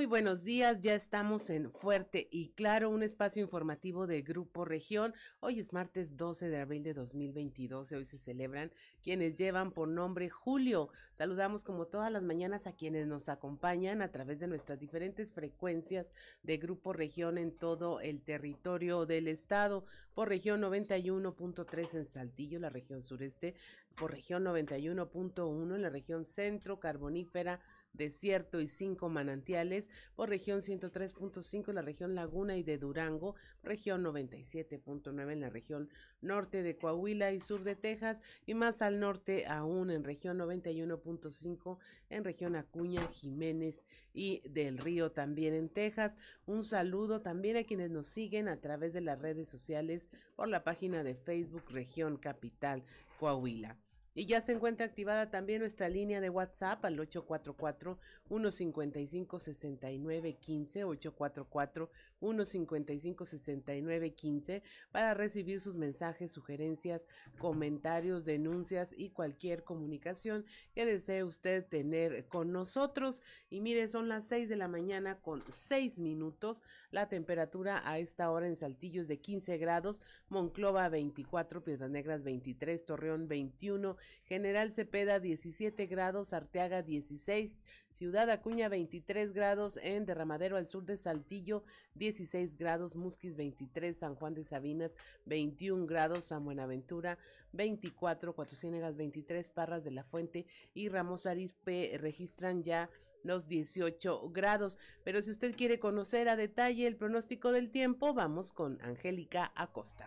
Muy buenos días, ya estamos en Fuerte y Claro, un espacio informativo de Grupo Región. Hoy es martes 12 de abril de 2022 y hoy se celebran quienes llevan por nombre Julio. Saludamos como todas las mañanas a quienes nos acompañan a través de nuestras diferentes frecuencias de Grupo Región en todo el territorio del estado, por región 91.3 en Saltillo, la región sureste, por región 91.1 en la región centro, carbonífera, Desierto y cinco manantiales, por región 103.5 la región Laguna y de Durango, región 97.9 en la región norte de Coahuila y sur de Texas y más al norte aún en región 91.5 en región Acuña, Jiménez y del Río también en Texas. Un saludo también a quienes nos siguen a través de las redes sociales por la página de Facebook Región Capital Coahuila. Y ya se encuentra activada también nuestra línea de WhatsApp al 844-155-6915, 844-155-6915, para recibir sus mensajes, sugerencias, comentarios, denuncias y cualquier comunicación que desee usted tener con nosotros. Y mire, son las 6 de la mañana con 6 minutos. La temperatura a esta hora en Saltillo es de 15 grados, Monclova 24, Piedras Negras 23, Torreón 21, General Cepeda 17 grados, Arteaga 16, Ciudad Acuña 23 grados, en Derramadero al sur de Saltillo 16 grados, Musquis 23, San Juan de Sabinas 21 grados, San Buenaventura 24, Cuatro Ciénegas 23, Parras de la Fuente y Ramos Arizpe registran ya los 18 grados. Pero si usted quiere conocer a detalle el pronóstico del tiempo, vamos con Angélica Acosta.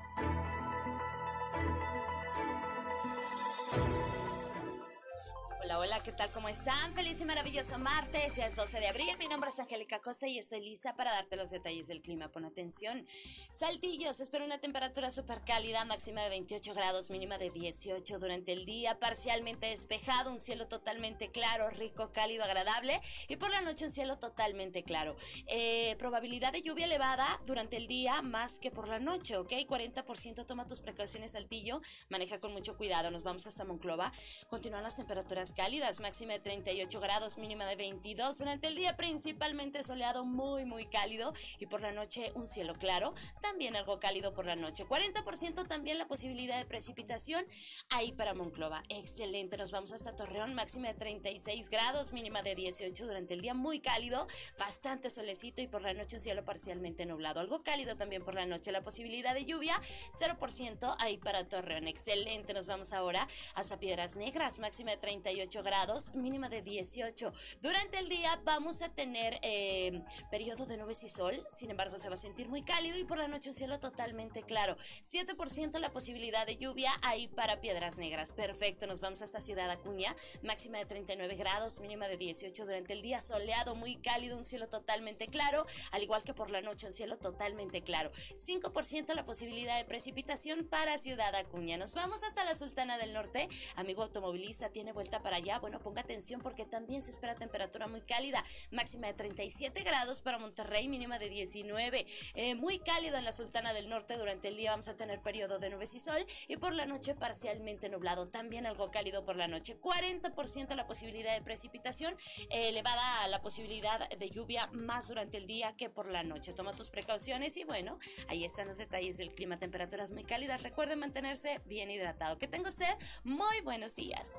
¿Qué tal? ¿Cómo están? Feliz y maravilloso martes, ya es 12 de abril. Mi nombre es Angélica Costa y estoy lista para darte los detalles del clima. Pon atención. Saltillo, se espera una temperatura súper cálida, máxima de 28 grados, mínima de 18 durante el día, parcialmente despejado, un cielo totalmente claro, rico, cálido, agradable y por la noche un cielo totalmente claro. Eh, probabilidad de lluvia elevada durante el día más que por la noche, ¿ok? 40%, toma tus precauciones, Saltillo, maneja con mucho cuidado. Nos vamos hasta Monclova. Continúan las temperaturas cálidas, máxima de 38 grados, mínima de 22. Durante el día principalmente soleado, muy, muy cálido y por la noche un cielo claro, también algo cálido por la noche. 40% también la posibilidad de precipitación ahí para Monclova. Excelente, nos vamos hasta Torreón, máxima de 36 grados, mínima de 18 durante el día, muy cálido, bastante solecito y por la noche un cielo parcialmente nublado. Algo cálido también por la noche, la posibilidad de lluvia 0% ahí para Torreón. Excelente, nos vamos ahora hasta Piedras Negras, máxima de 38 grados, mínima de 18. Durante el día vamos a tener eh, periodo de nubes y sol, sin embargo se va a sentir muy cálido y por la noche un cielo totalmente claro. 7% la posibilidad de lluvia ahí para Piedras Negras. Perfecto, nos vamos hasta Ciudad Acuña, máxima de 39 grados, mínima de 18 durante el día, soleado, muy cálido, un cielo totalmente claro, al igual que por la noche un cielo totalmente claro. 5% la posibilidad de precipitación para Ciudad Acuña. Nos vamos hasta la Sultana del Norte. Amigo automovilista, tiene vuelta para allá, ponga atención porque también se espera temperatura muy cálida, máxima de 37 grados para Monterrey, mínima de 19. Eh, muy cálido en la Sultana del Norte, durante el día vamos a tener periodo de nubes y sol y por la noche parcialmente nublado, también algo cálido por la noche. 40% la posibilidad de precipitación, elevada la posibilidad de lluvia más durante el día que por la noche. Toma tus precauciones y bueno, ahí están los detalles del clima, temperaturas muy cálidas. Recuerden mantenerse bien hidratado. Que tenga usted muy buenos días.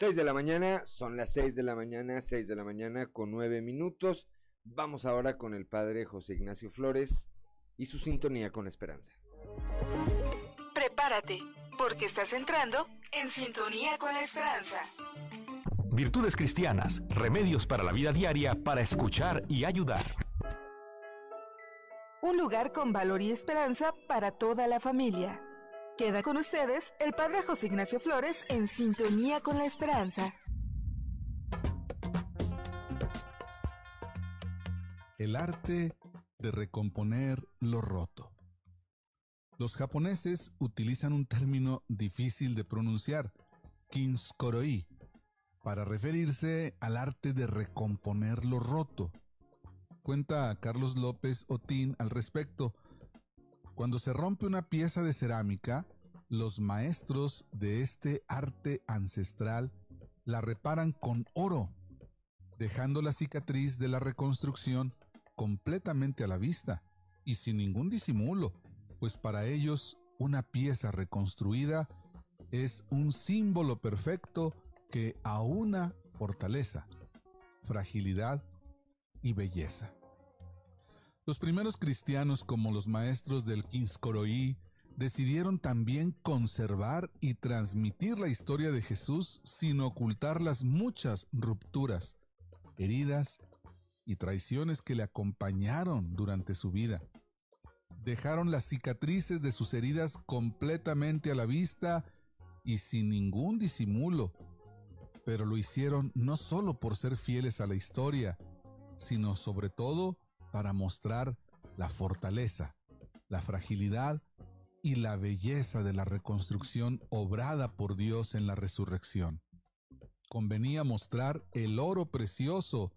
6 de la mañana, son las 6 de la mañana, 6 de la mañana con 9 minutos. Vamos ahora con el padre José Ignacio Flores y su sintonía con esperanza. Prepárate, porque estás entrando en sintonía con la esperanza. Virtudes cristianas, remedios para la vida diaria para escuchar y ayudar. un lugar con valor y esperanza para toda la familia. Queda con ustedes el Padre José Ignacio Flores en sintonía con la esperanza. El arte de recomponer lo roto. Los japoneses utilizan un término difícil de pronunciar, kinskoroi, para referirse al arte de recomponer lo roto. Cuenta Carlos López Otín al respecto. Cuando se rompe una pieza de cerámica, los maestros de este arte ancestral la reparan con oro, dejando la cicatriz de la reconstrucción completamente a la vista y sin ningún disimulo, pues para ellos una pieza reconstruida es un símbolo perfecto que aúna fortaleza, fragilidad y belleza. Los primeros cristianos como los maestros del Kinskoroí decidieron también conservar y transmitir la historia de Jesús sin ocultar las muchas rupturas, heridas y traiciones que le acompañaron durante su vida. Dejaron las cicatrices de sus heridas completamente a la vista y sin ningún disimulo, pero lo hicieron no solo por ser fieles a la historia, sino sobre todo para mostrar la fortaleza, la fragilidad y la belleza de la reconstrucción obrada por Dios en la resurrección. Convenía mostrar el oro precioso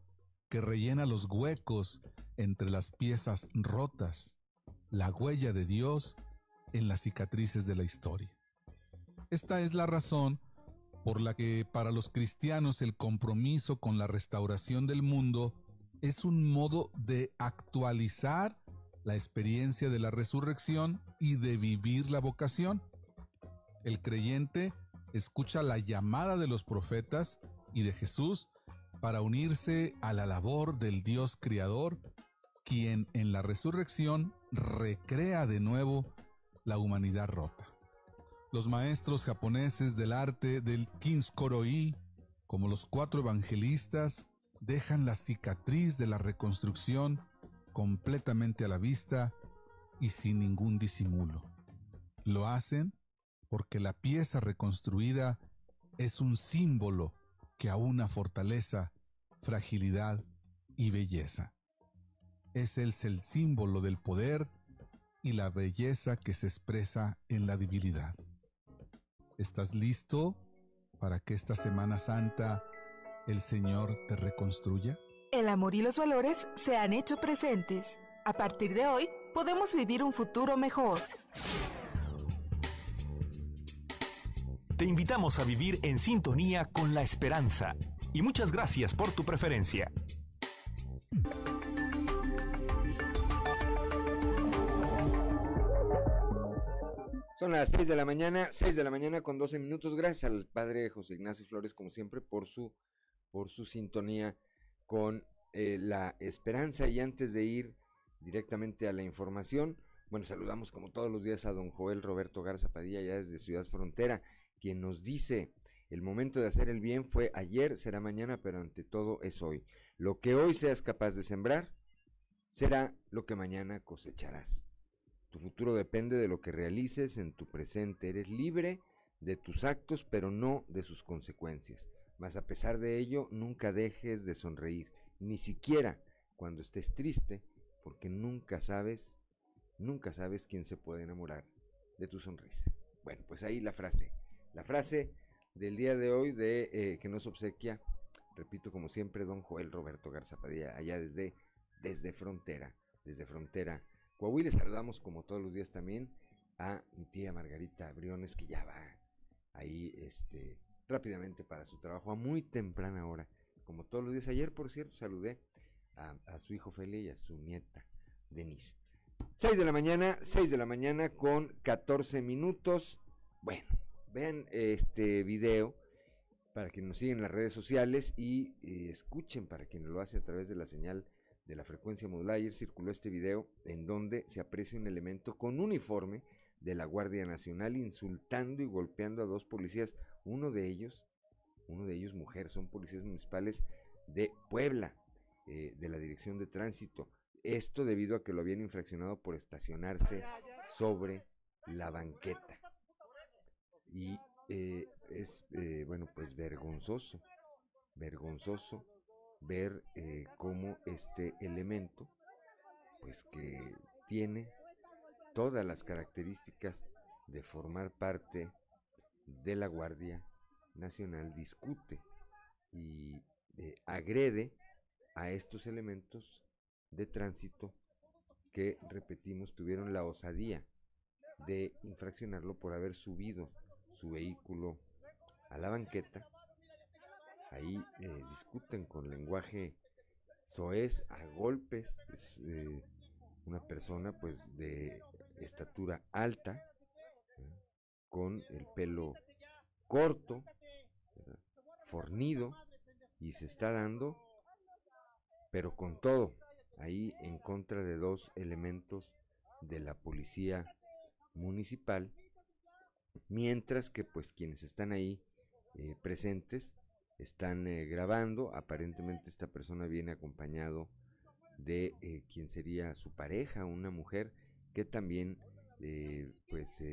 que rellena los huecos entre las piezas rotas, la huella de Dios en las cicatrices de la historia. Esta es la razón por la que para los cristianos el compromiso con la restauración del mundo es un modo de actualizar la experiencia de la resurrección y de vivir la vocación. El creyente escucha la llamada de los profetas y de Jesús para unirse a la labor del Dios Creador, quien en la resurrección recrea de nuevo la humanidad rota. Los maestros japoneses del arte del Kinskoroí, como los cuatro evangelistas, dejan la cicatriz de la reconstrucción completamente a la vista y sin ningún disimulo. Lo hacen porque la pieza reconstruida es un símbolo que aúna fortaleza, fragilidad y belleza. Es el, el símbolo del poder y la belleza que se expresa en la debilidad. ¿Estás listo para que esta Semana Santa el Señor te reconstruya? El amor y los valores se han hecho presentes. A partir de hoy, podemos vivir un futuro mejor. Te invitamos a vivir en sintonía con la esperanza y muchas gracias por tu preferencia. Son las 6 de la mañana, 6 de la mañana con 12 minutos. Gracias al padre José Ignacio Flores, como siempre, por su, por su sintonía con eh, la esperanza. Y antes de ir directamente a la información, bueno, saludamos como todos los días a don Joel Roberto Garza Padilla, ya desde Ciudad Frontera, quien nos dice, el momento de hacer el bien fue ayer, será mañana, pero ante todo es hoy. Lo que hoy seas capaz de sembrar, será lo que mañana cosecharás. Tu futuro depende de lo que realices en tu presente. Eres libre de tus actos, pero no de sus consecuencias. Mas a pesar de ello, nunca dejes de sonreír, ni siquiera cuando estés triste, porque nunca sabes, nunca sabes quién se puede enamorar de tu sonrisa. Bueno, pues ahí la frase, la frase del día de hoy de eh, que nos obsequia, repito como siempre, don Joel Roberto Garza Padilla, allá desde, desde frontera, desde frontera Coahuila saludamos como todos los días también a mi tía Margarita Briones, que ya va ahí este, rápidamente para su trabajo a muy temprana hora. Como todos los días. Ayer, por cierto, saludé a, su hijo Feli y a su nieta Denise. 6 de la mañana, 6 de la mañana con 14 minutos. Bueno, vean este video para que nos sigan en las redes sociales y eh, escuchen para quien lo hace a través de la señal de la frecuencia modulada. Ayer circuló este video en donde se aprecia un elemento con uniforme de la Guardia Nacional insultando y golpeando a dos policías, uno de ellos, uno de ellos mujer, son policías municipales de Puebla, eh, de la Dirección de Tránsito. esto debido a que lo habían infraccionado por estacionarse sobre la banqueta. Y eh, es, eh, bueno, pues vergonzoso, vergonzoso ver cómo este elemento, pues que tiene todas las características de formar parte de la Guardia Nacional, discute y agrede a estos elementos de tránsito que, repetimos, tuvieron la osadía de infraccionarlo por haber subido su vehículo a la banqueta. Ahí eh, discuten con lenguaje soez a golpes. Es eh, una persona pues de estatura alta, con el pelo corto, fornido, y se está dando, pero con todo, ahí en contra de dos elementos de la policía municipal, mientras que pues quienes están ahí eh, presentes están eh, grabando, aparentemente esta persona viene acompañado de eh, quien sería su pareja, una mujer que también pues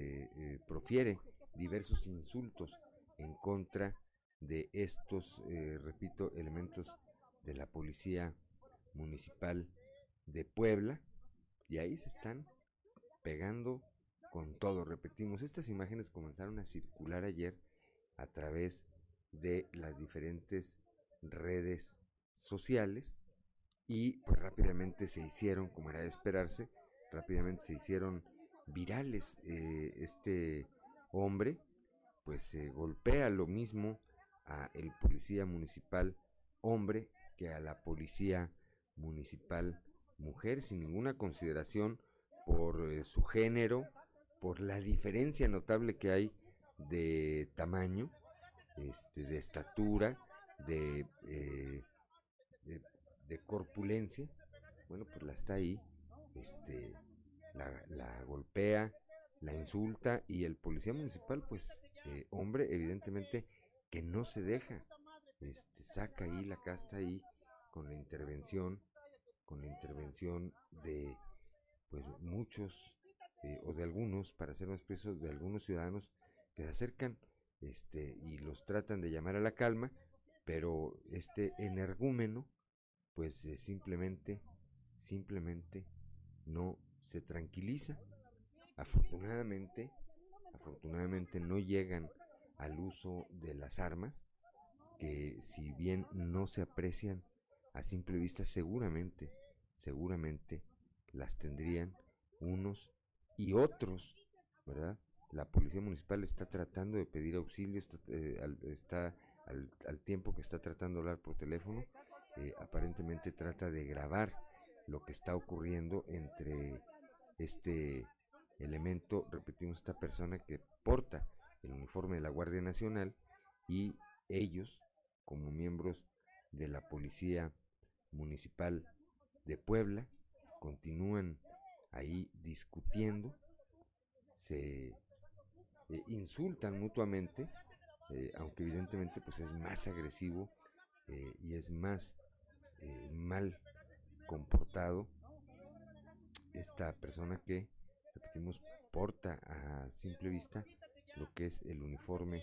profiere diversos insultos en contra de estos, repito, elementos de la policía municipal de Puebla y ahí se están pegando con todo. Repetimos, estas imágenes comenzaron a circular ayer a través de las diferentes redes sociales y pues rápidamente se hicieron, como era de esperarse, rápidamente se hicieron virales. Eh, este hombre pues se golpea lo mismo a el policía municipal hombre que a la policía municipal mujer sin ninguna consideración por eh, su género, por la diferencia notable que hay de tamaño, este, de estatura, de, eh, de, corpulencia, bueno, pues la está ahí, este, la, golpea, la insulta y el policía municipal, pues, eh, hombre, evidentemente que no se deja, este, saca ahí la casta ahí con la intervención con la intervención de pues muchos eh, o de algunos, para ser más precisos, de algunos ciudadanos que se acercan este, y los tratan de llamar a la calma, pero este energúmeno pues simplemente, simplemente no se tranquiliza. Afortunadamente, afortunadamente no llegan al uso de las armas, que si bien no se aprecian a simple vista seguramente seguramente las tendrían unos y otros, ¿verdad? La policía municipal está tratando de pedir auxilio, está, eh, al, tiempo que está tratando de hablar por teléfono, eh, aparentemente trata de grabar lo que está ocurriendo entre este elemento, repetimos, esta persona que porta el uniforme de la Guardia Nacional y ellos como miembros de la Policía Municipal de Puebla continúan ahí discutiendo, se eh, insultan mutuamente, eh, aunque evidentemente pues es más agresivo eh, y es más mal comportado esta persona que, repetimos, porta a simple vista lo que es el uniforme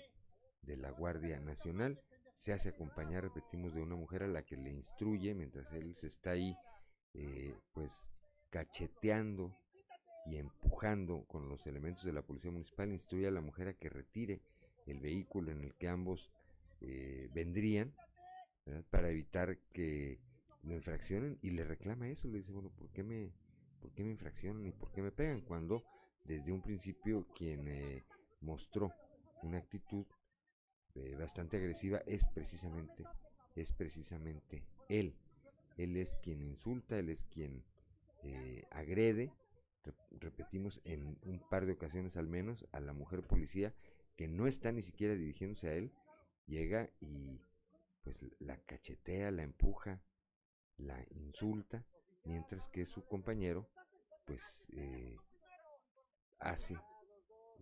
de la Guardia Nacional. Se hace acompañar, repetimos, de una mujer a la que le instruye mientras él se está ahí eh, pues cacheteando y empujando con los elementos de la policía municipal, instruye a la mujer a que retire el vehículo en el que ambos eh, vendrían para evitar que lo infraccionen y le reclama eso, le dice, bueno, ¿por qué me, por qué me infraccionan y por qué me pegan? Cuando desde un principio quien eh, mostró una actitud bastante agresiva es precisamente, es precisamente él. Él es quien insulta, él es quien eh, agrede, repetimos en un par de ocasiones al menos, a la mujer policía que no está ni siquiera dirigiéndose a él, llega y pues la cachetea, la empuja, la insulta, mientras que su compañero pues eh, hace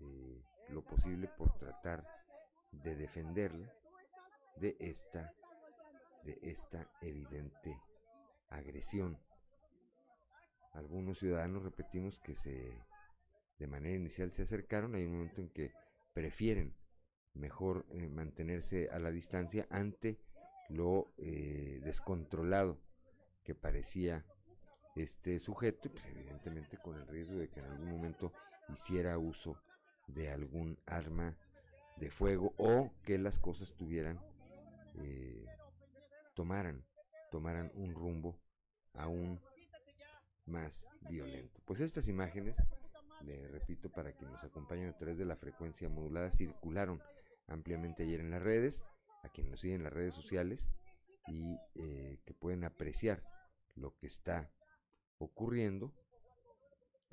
eh, lo posible por tratar de defenderla de esta de esta evidente agresión. Algunos ciudadanos, repetimos, que se de manera inicial se acercaron, hay un momento en que prefieren mejor eh, mantenerse a la distancia ante lo descontrolado que parecía este sujeto, pues evidentemente con el riesgo de que en algún momento hiciera uso de algún arma de fuego o que las cosas tuvieran, eh, tomaran, tomaran un rumbo aún más violento. Pues estas imágenes, le repito, para quienes nos acompañan a través de la frecuencia modulada, circularon ampliamente ayer en las redes, a quienes nos siguen en las redes sociales y eh, que pueden apreciar lo que está ocurriendo.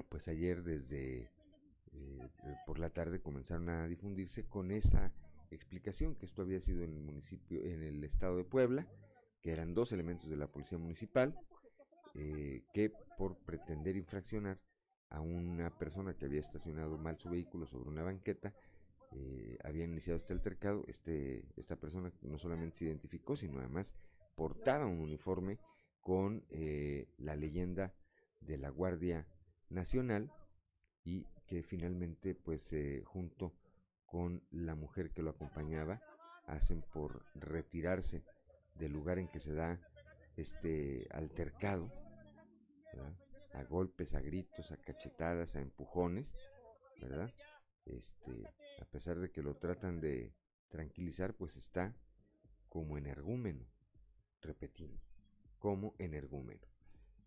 Pues ayer desde eh, por la tarde comenzaron a difundirse con esa explicación que esto había sido en el municipio, en el estado de Puebla, que eran dos elementos de la policía municipal, eh, que por pretender infraccionar a una persona que había estacionado mal su vehículo sobre una banqueta, eh, habían iniciado este altercado. Este, esta persona no solamente se identificó, sino además portaba un uniforme con eh, la leyenda de la Guardia Nacional y que finalmente, pues, junto con la mujer que lo acompañaba, hacen por retirarse del lugar en que se da este altercado a golpes, a gritos, a cachetadas, a empujones, ¿verdad? Este, a pesar de que lo tratan de tranquilizar, pues está como energúmeno, repetimos, como energúmeno.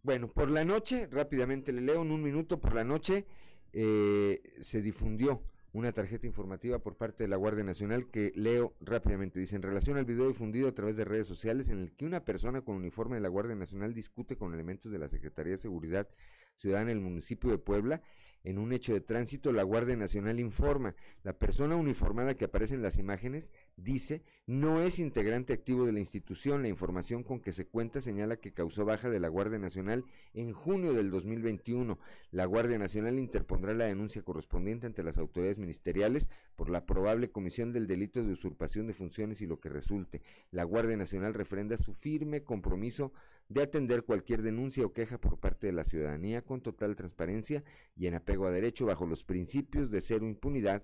Bueno, por la noche, rápidamente le leo en un minuto, por la noche eh, se difundió una tarjeta informativa por parte de la Guardia Nacional que leo rápidamente. Dice, en relación al video difundido a través de redes sociales en el que una persona con uniforme de la Guardia Nacional discute con elementos de la Secretaría de Seguridad Ciudadana en el municipio de Puebla, en un hecho de tránsito, la Guardia Nacional informa, la persona uniformada que aparece en las imágenes dice, no es integrante activo de la institución. La información con que se cuenta señala que causó baja de la Guardia Nacional en junio del 2021. La Guardia Nacional interpondrá la denuncia correspondiente ante las autoridades ministeriales por la probable comisión del delito de usurpación de funciones y lo que resulte. La Guardia Nacional refrenda su firme compromiso de atender cualquier denuncia o queja por parte de la ciudadanía con total transparencia y en apego a derecho bajo los principios de cero impunidad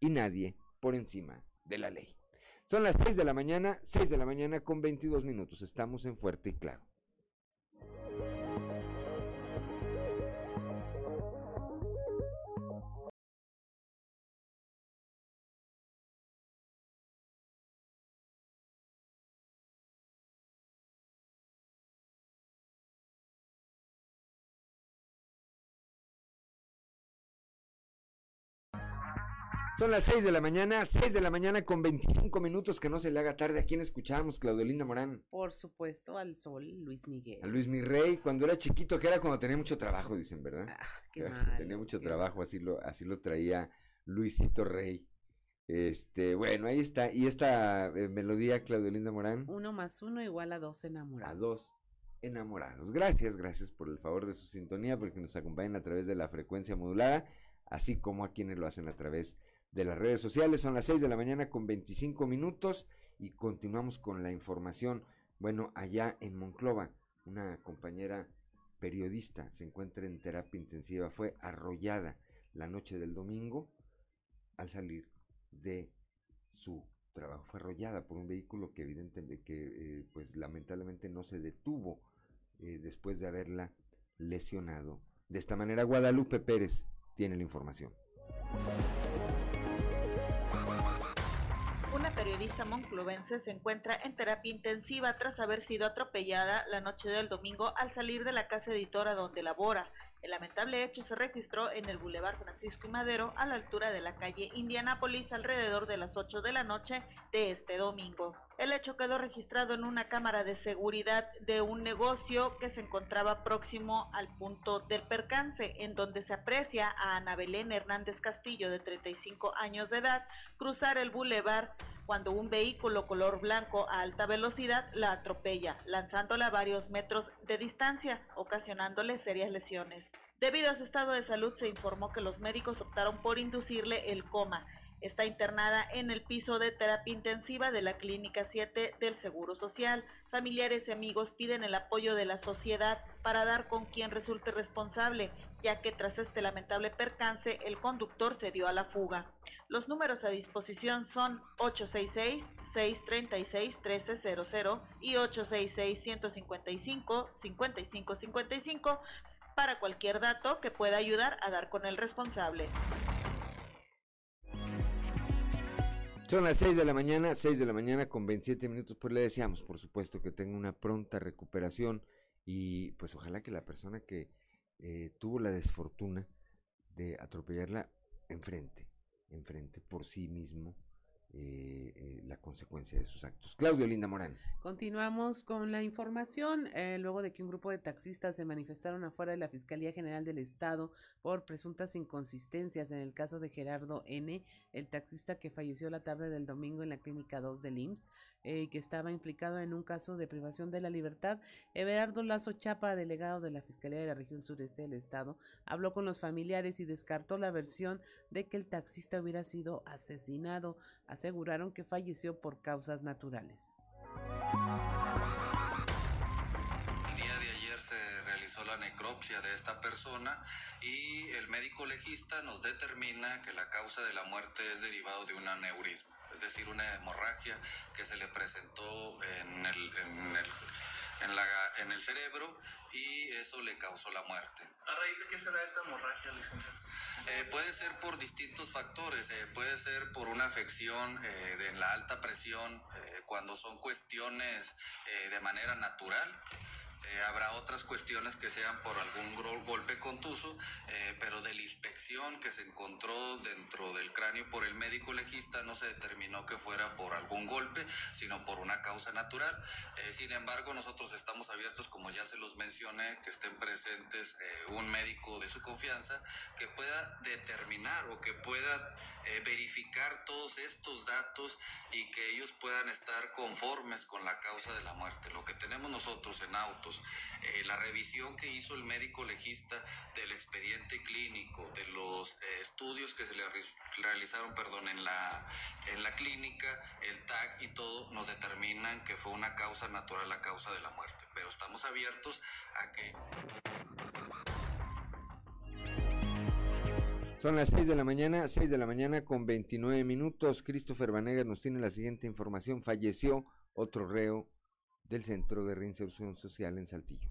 y nadie por encima de la ley. Son las 6 de la mañana, 6 de la mañana con 22 minutos. Estamos en Fuerte y Claro. Son las 6 de la mañana, 6 de la mañana con 25 minutos, que no se le haga tarde. ¿A quién escuchamos, Claudelina Morán? Por supuesto, al sol, Luis Miguel. A Luis Mirrey, cuando era chiquito, que era cuando tenía mucho trabajo, dicen, ¿verdad? Ah, qué tenía mucho trabajo, así lo, así lo traía Luisito Rey. Este, bueno, ahí está. Y esta eh, melodía, Claudelinda Morán. Uno más uno igual a dos enamorados. A dos enamorados. Gracias, gracias por el favor de su sintonía, porque nos acompañan a través de la frecuencia modulada, así como a quienes lo hacen a través de de las redes sociales. Son las 6 de la mañana con 25 minutos y continuamos con la información. Bueno, allá en Monclova, una compañera periodista se encuentra en terapia intensiva. Fue arrollada la noche del domingo al salir de su trabajo. Fue arrollada por un vehículo que evidentemente, que eh, pues lamentablemente no se detuvo eh, después de haberla lesionado. De esta manera, Guadalupe Pérez tiene la información. Periodista monclovense se encuentra en terapia intensiva tras haber sido atropellada la noche del domingo al salir de la casa editora donde labora. El lamentable hecho se registró en el Boulevard Francisco y Madero a la altura de la calle Indianápolis alrededor de las 8 de la noche de este domingo. El hecho quedó registrado en una cámara de seguridad de un negocio que se encontraba próximo al punto del percance, en donde se aprecia a Ana Belén Hernández Castillo, de 35 años de edad, cruzar el bulevar cuando un vehículo color blanco a alta velocidad la atropella, lanzándola a varios metros de distancia, ocasionándole serias lesiones. Debido a su estado de salud, se informó que los médicos optaron por inducirle el coma Está internada en el piso de terapia intensiva de la Clínica 7 del Seguro Social. Familiares y amigos piden el apoyo de la sociedad para dar con quien resulte responsable, ya que tras este lamentable percance el conductor se dio a la fuga. Los números a disposición son 866 636-1300 y 866-155-5555 para cualquier dato que pueda ayudar a dar con el responsable. Son las 6 de la mañana, 6 de la mañana con 27 minutos, pues le deseamos, por supuesto, que tenga una pronta recuperación y pues ojalá que la persona que eh, tuvo la desfortuna de atropellarla enfrente, enfrente por sí mismo, eh, eh, la consecuencia de sus actos. Claudio Linda Morán. Continuamos con la información. Eh, luego de que un grupo de taxistas se manifestaron afuera de la Fiscalía General del Estado por presuntas inconsistencias en el caso de Gerardo N., el taxista que falleció la tarde del domingo en la Clínica 2 del IMSS, que estaba implicado en un caso de privación de la libertad. Everardo Lazo Chapa, delegado de la Fiscalía de la región sureste del Estado, habló con los familiares y descartó la versión de que el taxista hubiera sido asesinado aseguraron que falleció por causas naturales. El día de ayer se realizó la necropsia de esta persona y el médico legista nos determina que la causa de la muerte es derivado de un aneurisma, es decir, una hemorragia que se le presentó en el, en el en, la, en el cerebro y eso le causó la muerte. ¿A raíz de qué será esta hemorragia, licenciado? Eh, puede ser por distintos factores, eh, puede ser por una afección eh, de la alta presión, eh, cuando son cuestiones eh, de manera natural. Eh, habrá otras cuestiones que sean por algún golpe contuso, eh, pero de la inspección que se encontró dentro del cráneo por el médico legista no se determinó que fuera por algún golpe, sino por una causa natural. Eh, sin embargo, nosotros estamos abiertos, como ya se los mencioné, que estén presentes un médico de su confianza que pueda determinar o que pueda verificar todos estos datos y que ellos puedan estar conformes con la causa de la muerte. Lo que tenemos nosotros en eh, la revisión que hizo el médico legista del expediente clínico, de los eh, estudios que se le re- realizaron, perdón, en la, en la clínica, el TAC y todo, nos determinan que fue una causa natural la causa de la muerte. Pero estamos abiertos a que Son las 6 de la mañana, 6 de la mañana con 29 minutos. Christopher Vanegas nos tiene la siguiente información. Falleció otro reo del Centro de Reinserción Social en Saltillo.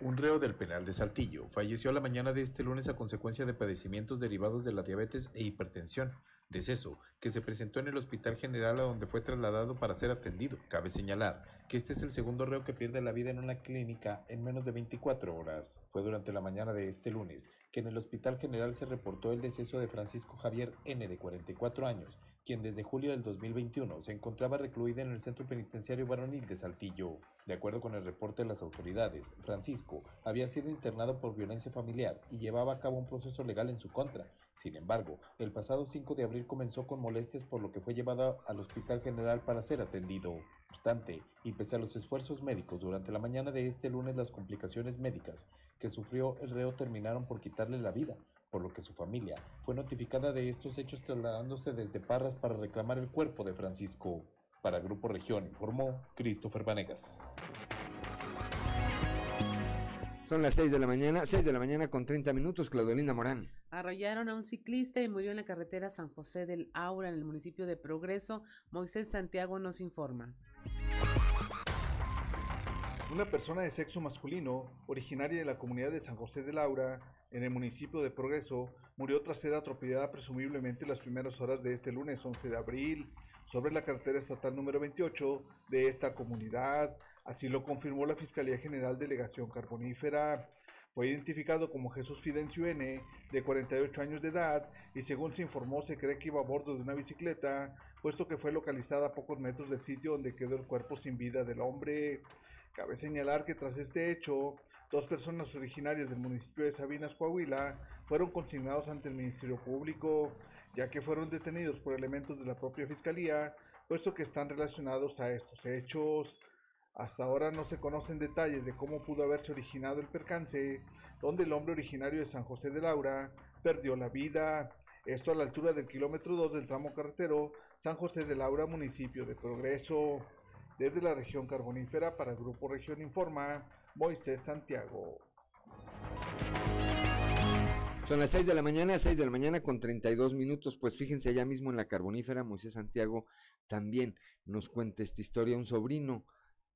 Un reo del penal de Saltillo falleció la mañana de este lunes a consecuencia de padecimientos derivados de la diabetes e hipertensión, deceso que se presentó en el Hospital General a donde fue trasladado para ser atendido. Cabe señalar que este es el segundo reo que pierde la vida en una clínica en menos de 24 horas. Fue durante la mañana de este lunes que en el Hospital General se reportó el deceso de Francisco Javier N. de 44 años, quien desde julio del 2021 se encontraba recluido en el Centro Penitenciario Varonil de Saltillo. De acuerdo con el reporte de las autoridades, Francisco había sido internado por violencia familiar y llevaba a cabo un proceso legal en su contra. Sin embargo, el pasado 5 de abril comenzó con molestias por lo que fue llevado al Hospital General para ser atendido. No obstante, y pese a los esfuerzos médicos durante la mañana de este lunes, las complicaciones médicas que sufrió el reo terminaron por quitarle la vida, por lo que su familia fue notificada de estos hechos trasladándose desde Parras para reclamar el cuerpo de Francisco. Para Grupo Región informó Christopher Vanegas. Son las 6 de la mañana, 6 de la mañana con 30 minutos. Claudelina Morán. Arrollaron a un ciclista y murió en la carretera San José del Aura, en el municipio de Progreso. Moisés Santiago nos informa. Una persona de sexo masculino, originaria de la comunidad de San José de Laura, en el municipio de Progreso, murió tras ser atropellada presumiblemente en las primeras horas de este lunes 11 de abril sobre la carretera estatal número 28 de esta comunidad. Así lo confirmó la Fiscalía General Delegación Carbonífera. Fue identificado como Jesús Fidencio N., de 48 años de edad, y según se informó, se cree que iba a bordo de una bicicleta, puesto que fue localizada a pocos metros del sitio donde quedó el cuerpo sin vida del hombre. Cabe señalar que tras este hecho, dos personas originarias del municipio de Sabinas, Coahuila, fueron consignados ante el Ministerio Público, ya que fueron detenidos por elementos de la propia Fiscalía, puesto que están relacionados a estos hechos. Hasta ahora no se conocen detalles de cómo pudo haberse originado el percance, donde el hombre originario de San José de Laura perdió la vida. Esto a la altura del kilómetro 2 del tramo carretero San José de Laura, municipio de Progreso. Desde la región carbonífera para el Grupo Región Informa, Moisés Santiago. Son las 6 de la mañana, 6 de la mañana con 32 minutos. Pues fíjense, allá mismo en la carbonífera, Moisés Santiago también nos cuenta esta historia. Un sobrino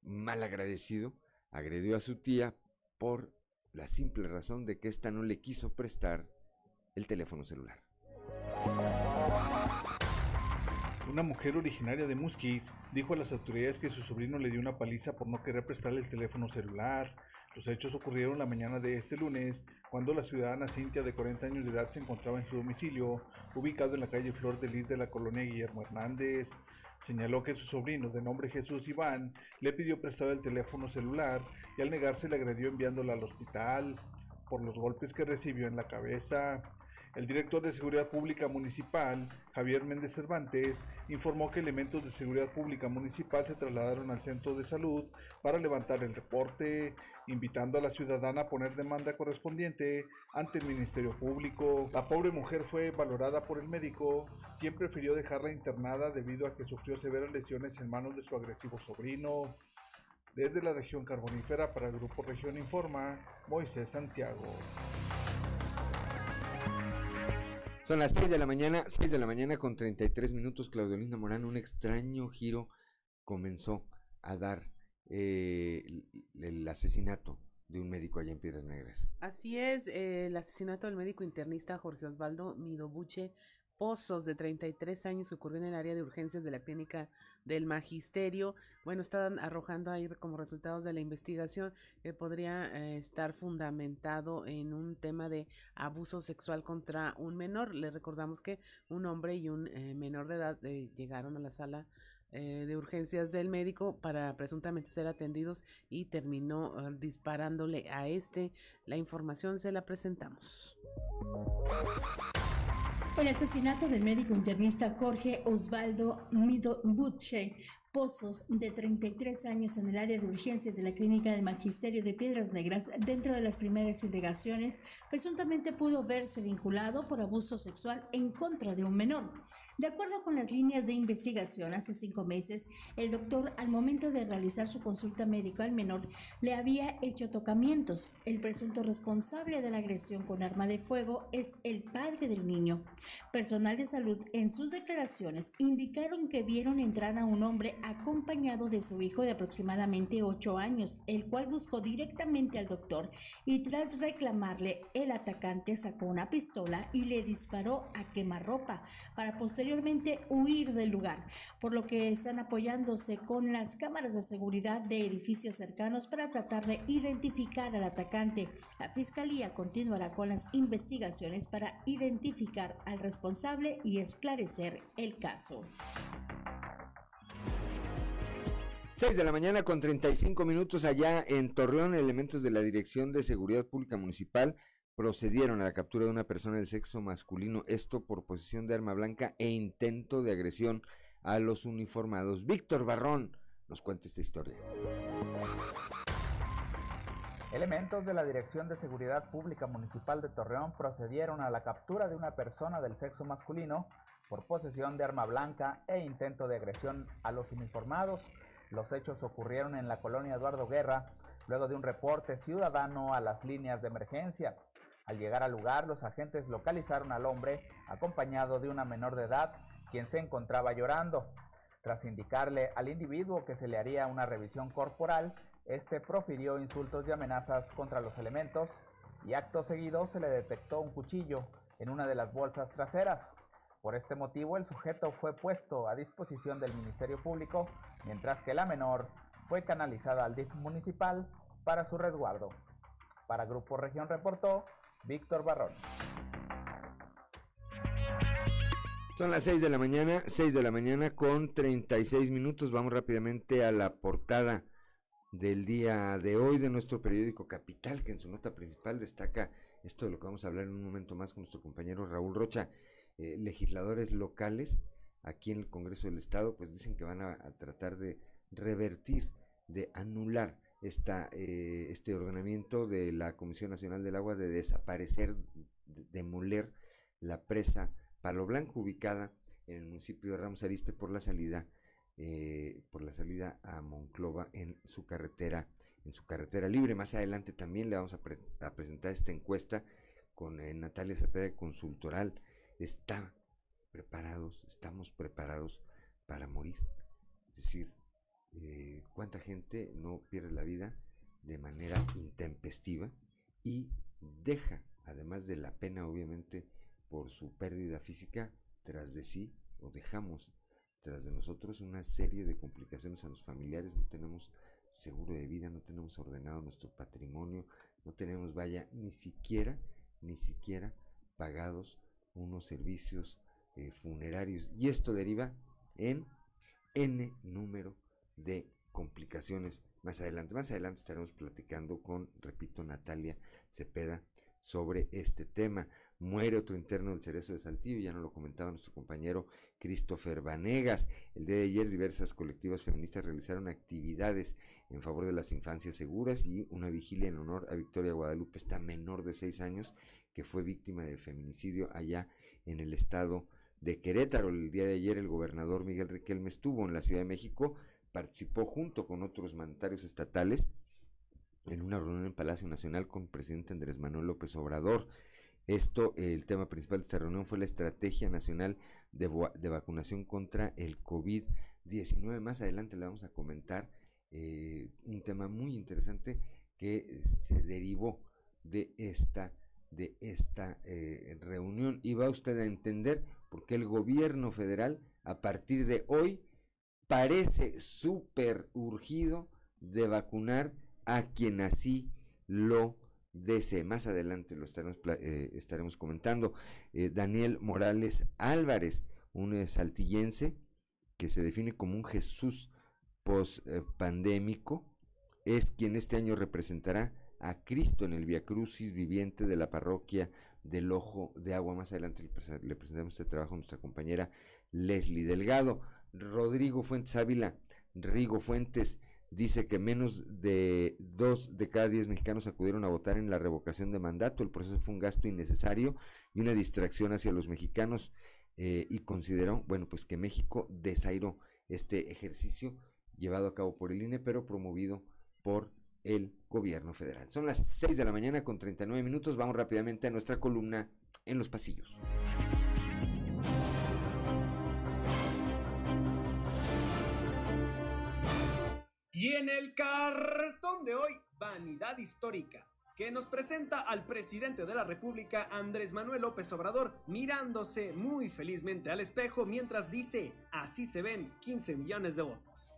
mal agradecido agredió a su tía por la simple razón de que ésta no le quiso prestar el teléfono celular. Una mujer originaria de Musquis dijo a las autoridades que su sobrino le dio una paliza por no querer prestarle el teléfono celular. Los hechos ocurrieron la mañana de este lunes, cuando la ciudadana Cintia, de 40 años de edad, se encontraba en su domicilio, ubicado en la calle Flor de Lis de la colonia Guillermo Hernández. Señaló que su sobrino, de nombre Jesús Iván, le pidió prestado el teléfono celular y al negarse le agredió enviándola al hospital por los golpes que recibió en la cabeza. El director de Seguridad Pública Municipal, Javier Méndez Cervantes, informó que elementos de Seguridad Pública Municipal se trasladaron al centro de salud para levantar el reporte, invitando a la ciudadana a poner demanda correspondiente ante el Ministerio Público. La pobre mujer fue valorada por el médico, quien prefirió dejarla internada debido a que sufrió severas lesiones en manos de su agresivo sobrino. Desde la región carbonífera para el Grupo Región Informa, Moisés Santiago. Son las 6 de la mañana, 6 de la mañana con 33 minutos. Claudio Linda Morán, un extraño giro comenzó a dar eh, el asesinato de un médico allá en Piedras Negras. Así es, el asesinato del médico internista Jorge Osvaldo Midobuche Pozos, de 33 años, ocurrió en el área de urgencias de la clínica del Magisterio. Bueno, están arrojando ahí como resultados de la investigación que podría eh, estar fundamentado en un tema de abuso sexual contra un menor. Le recordamos que un hombre y un eh, menor de edad eh, llegaron a la sala de urgencias del médico para presuntamente ser atendidos y terminó disparándole a este. La información se la presentamos. El asesinato del médico internista Jorge Osvaldo Midobuche Pozos, de 33 años en el área de urgencias de la Clínica del Magisterio de Piedras Negras, dentro de las primeras indagaciones, presuntamente pudo verse vinculado por abuso sexual en contra de un menor. De acuerdo con las líneas de investigación, hace cinco meses, el doctor, al momento de realizar su consulta médica al menor, le había hecho tocamientos. El presunto responsable de la agresión con arma de fuego es el padre del niño. Personal de salud, en sus declaraciones, indicaron que vieron entrar a un hombre acompañado de su hijo de aproximadamente ocho años, el cual buscó directamente al doctor y tras reclamarle, el atacante sacó una pistola y le disparó a quemarropa para posteriormente huir del lugar, por lo que están apoyándose con las cámaras de seguridad de edificios cercanos para tratar de identificar al atacante. La Fiscalía continuará con las investigaciones para identificar al responsable y esclarecer el caso. 6 de la mañana con 35 minutos allá en Torreón, elementos de la Dirección de Seguridad Pública Municipal procedieron a la captura de una persona del sexo masculino, esto por posesión de arma blanca e intento de agresión a los uniformados. Víctor Barrón nos cuenta esta historia. Elementos de la Dirección de Seguridad Pública Municipal de Torreón procedieron a la captura de una persona del sexo masculino por posesión de arma blanca e intento de agresión a los uniformados. Los hechos ocurrieron en la colonia Eduardo Guerra, luego de un reporte ciudadano a las líneas de emergencia. Al llegar al lugar, los agentes localizaron al hombre acompañado de una menor de edad, quien se encontraba llorando. Tras indicarle al individuo que se le haría una revisión corporal, este profirió insultos y amenazas contra los elementos y acto seguido se le detectó un cuchillo en una de las bolsas traseras. Por este motivo, el sujeto fue puesto a disposición del Ministerio Público, mientras que la menor fue canalizada al DIF municipal para su resguardo. Para Grupo Región reportó Víctor Barrón. Son las 6 de la mañana, 6 de la mañana con 36 minutos. Vamos rápidamente a la portada del día de hoy de nuestro periódico Capital, que en su nota principal destaca esto de lo que vamos a hablar en un momento más con nuestro compañero Raúl Rocha. Eh, legisladores locales aquí en el Congreso del Estado pues dicen que van a tratar de revertir, de anular esta, eh, este ordenamiento de la Comisión Nacional del Agua de desaparecer de- demoler la presa Palo Blanco ubicada en el municipio de Ramos Arizpe por la salida eh, por la salida a Monclova en su carretera en su carretera libre. Más adelante también le vamos a, pre- a presentar esta encuesta con eh, Natalia Cepeda de Consultoral. Está preparados, estamos preparados para morir. Es decir, eh, cuánta gente no pierde la vida de manera intempestiva y deja, además de la pena obviamente por su pérdida física, tras de sí, o dejamos tras de nosotros una serie de complicaciones a los familiares, no tenemos seguro de vida, no tenemos ordenado nuestro patrimonio, no tenemos, vaya, ni siquiera, ni siquiera pagados unos servicios eh, funerarios. Y esto deriva en N número de complicaciones más adelante. Más adelante estaremos platicando con, repito, Natalia Cepeda sobre este tema. Muere otro interno del Cerezo de Saltillo, ya nos lo comentaba nuestro compañero Christopher Vanegas. El día de ayer diversas colectivas feministas realizaron actividades en favor de las infancias seguras y una vigilia en honor a Victoria Guadalupe, esta menor de seis años que fue víctima de feminicidio allá en el estado de Querétaro. El día de ayer el gobernador Miguel Riquelme estuvo en la Ciudad de México, participó junto con otros mandatarios estatales en una reunión en Palacio Nacional con el presidente Andrés Manuel López Obrador. Esto, el tema principal de esta reunión fue la Estrategia Nacional de, de Vacunación contra el COVID-19. Más adelante le vamos a comentar eh, un tema muy interesante que se derivó de esta, de esta eh, reunión. Y va usted a entender por qué el gobierno federal, a partir de hoy, parece súper urgido de vacunar a quien así lo desee. Más adelante lo estaremos, eh, comentando. Eh, Daniel Morales Álvarez, un eh, saltillense que se define como un Jesús post eh, pandémico, es quien este año representará a Cristo en el Via Crucis viviente de la parroquia del Ojo de Agua. Más adelante le presentamos este trabajo a nuestra compañera Leslie Delgado. Rodrigo Fuentes Ávila, Rigo Fuentes, dice que menos de dos de cada diez mexicanos acudieron a votar en la revocación de mandato. El proceso fue un gasto innecesario y una distracción hacia los mexicanos eh, y consideró, bueno, pues que México desairó este ejercicio llevado a cabo por el INE, pero promovido por el gobierno federal. Son las 6 de la mañana con 39 minutos. Vamos rápidamente a nuestra columna en los pasillos. Y en el cartón de hoy, Vanidad Histórica, que nos presenta al presidente de la República, Andrés Manuel López Obrador, mirándose muy felizmente al espejo mientras dice, así se ven 15 millones de votos.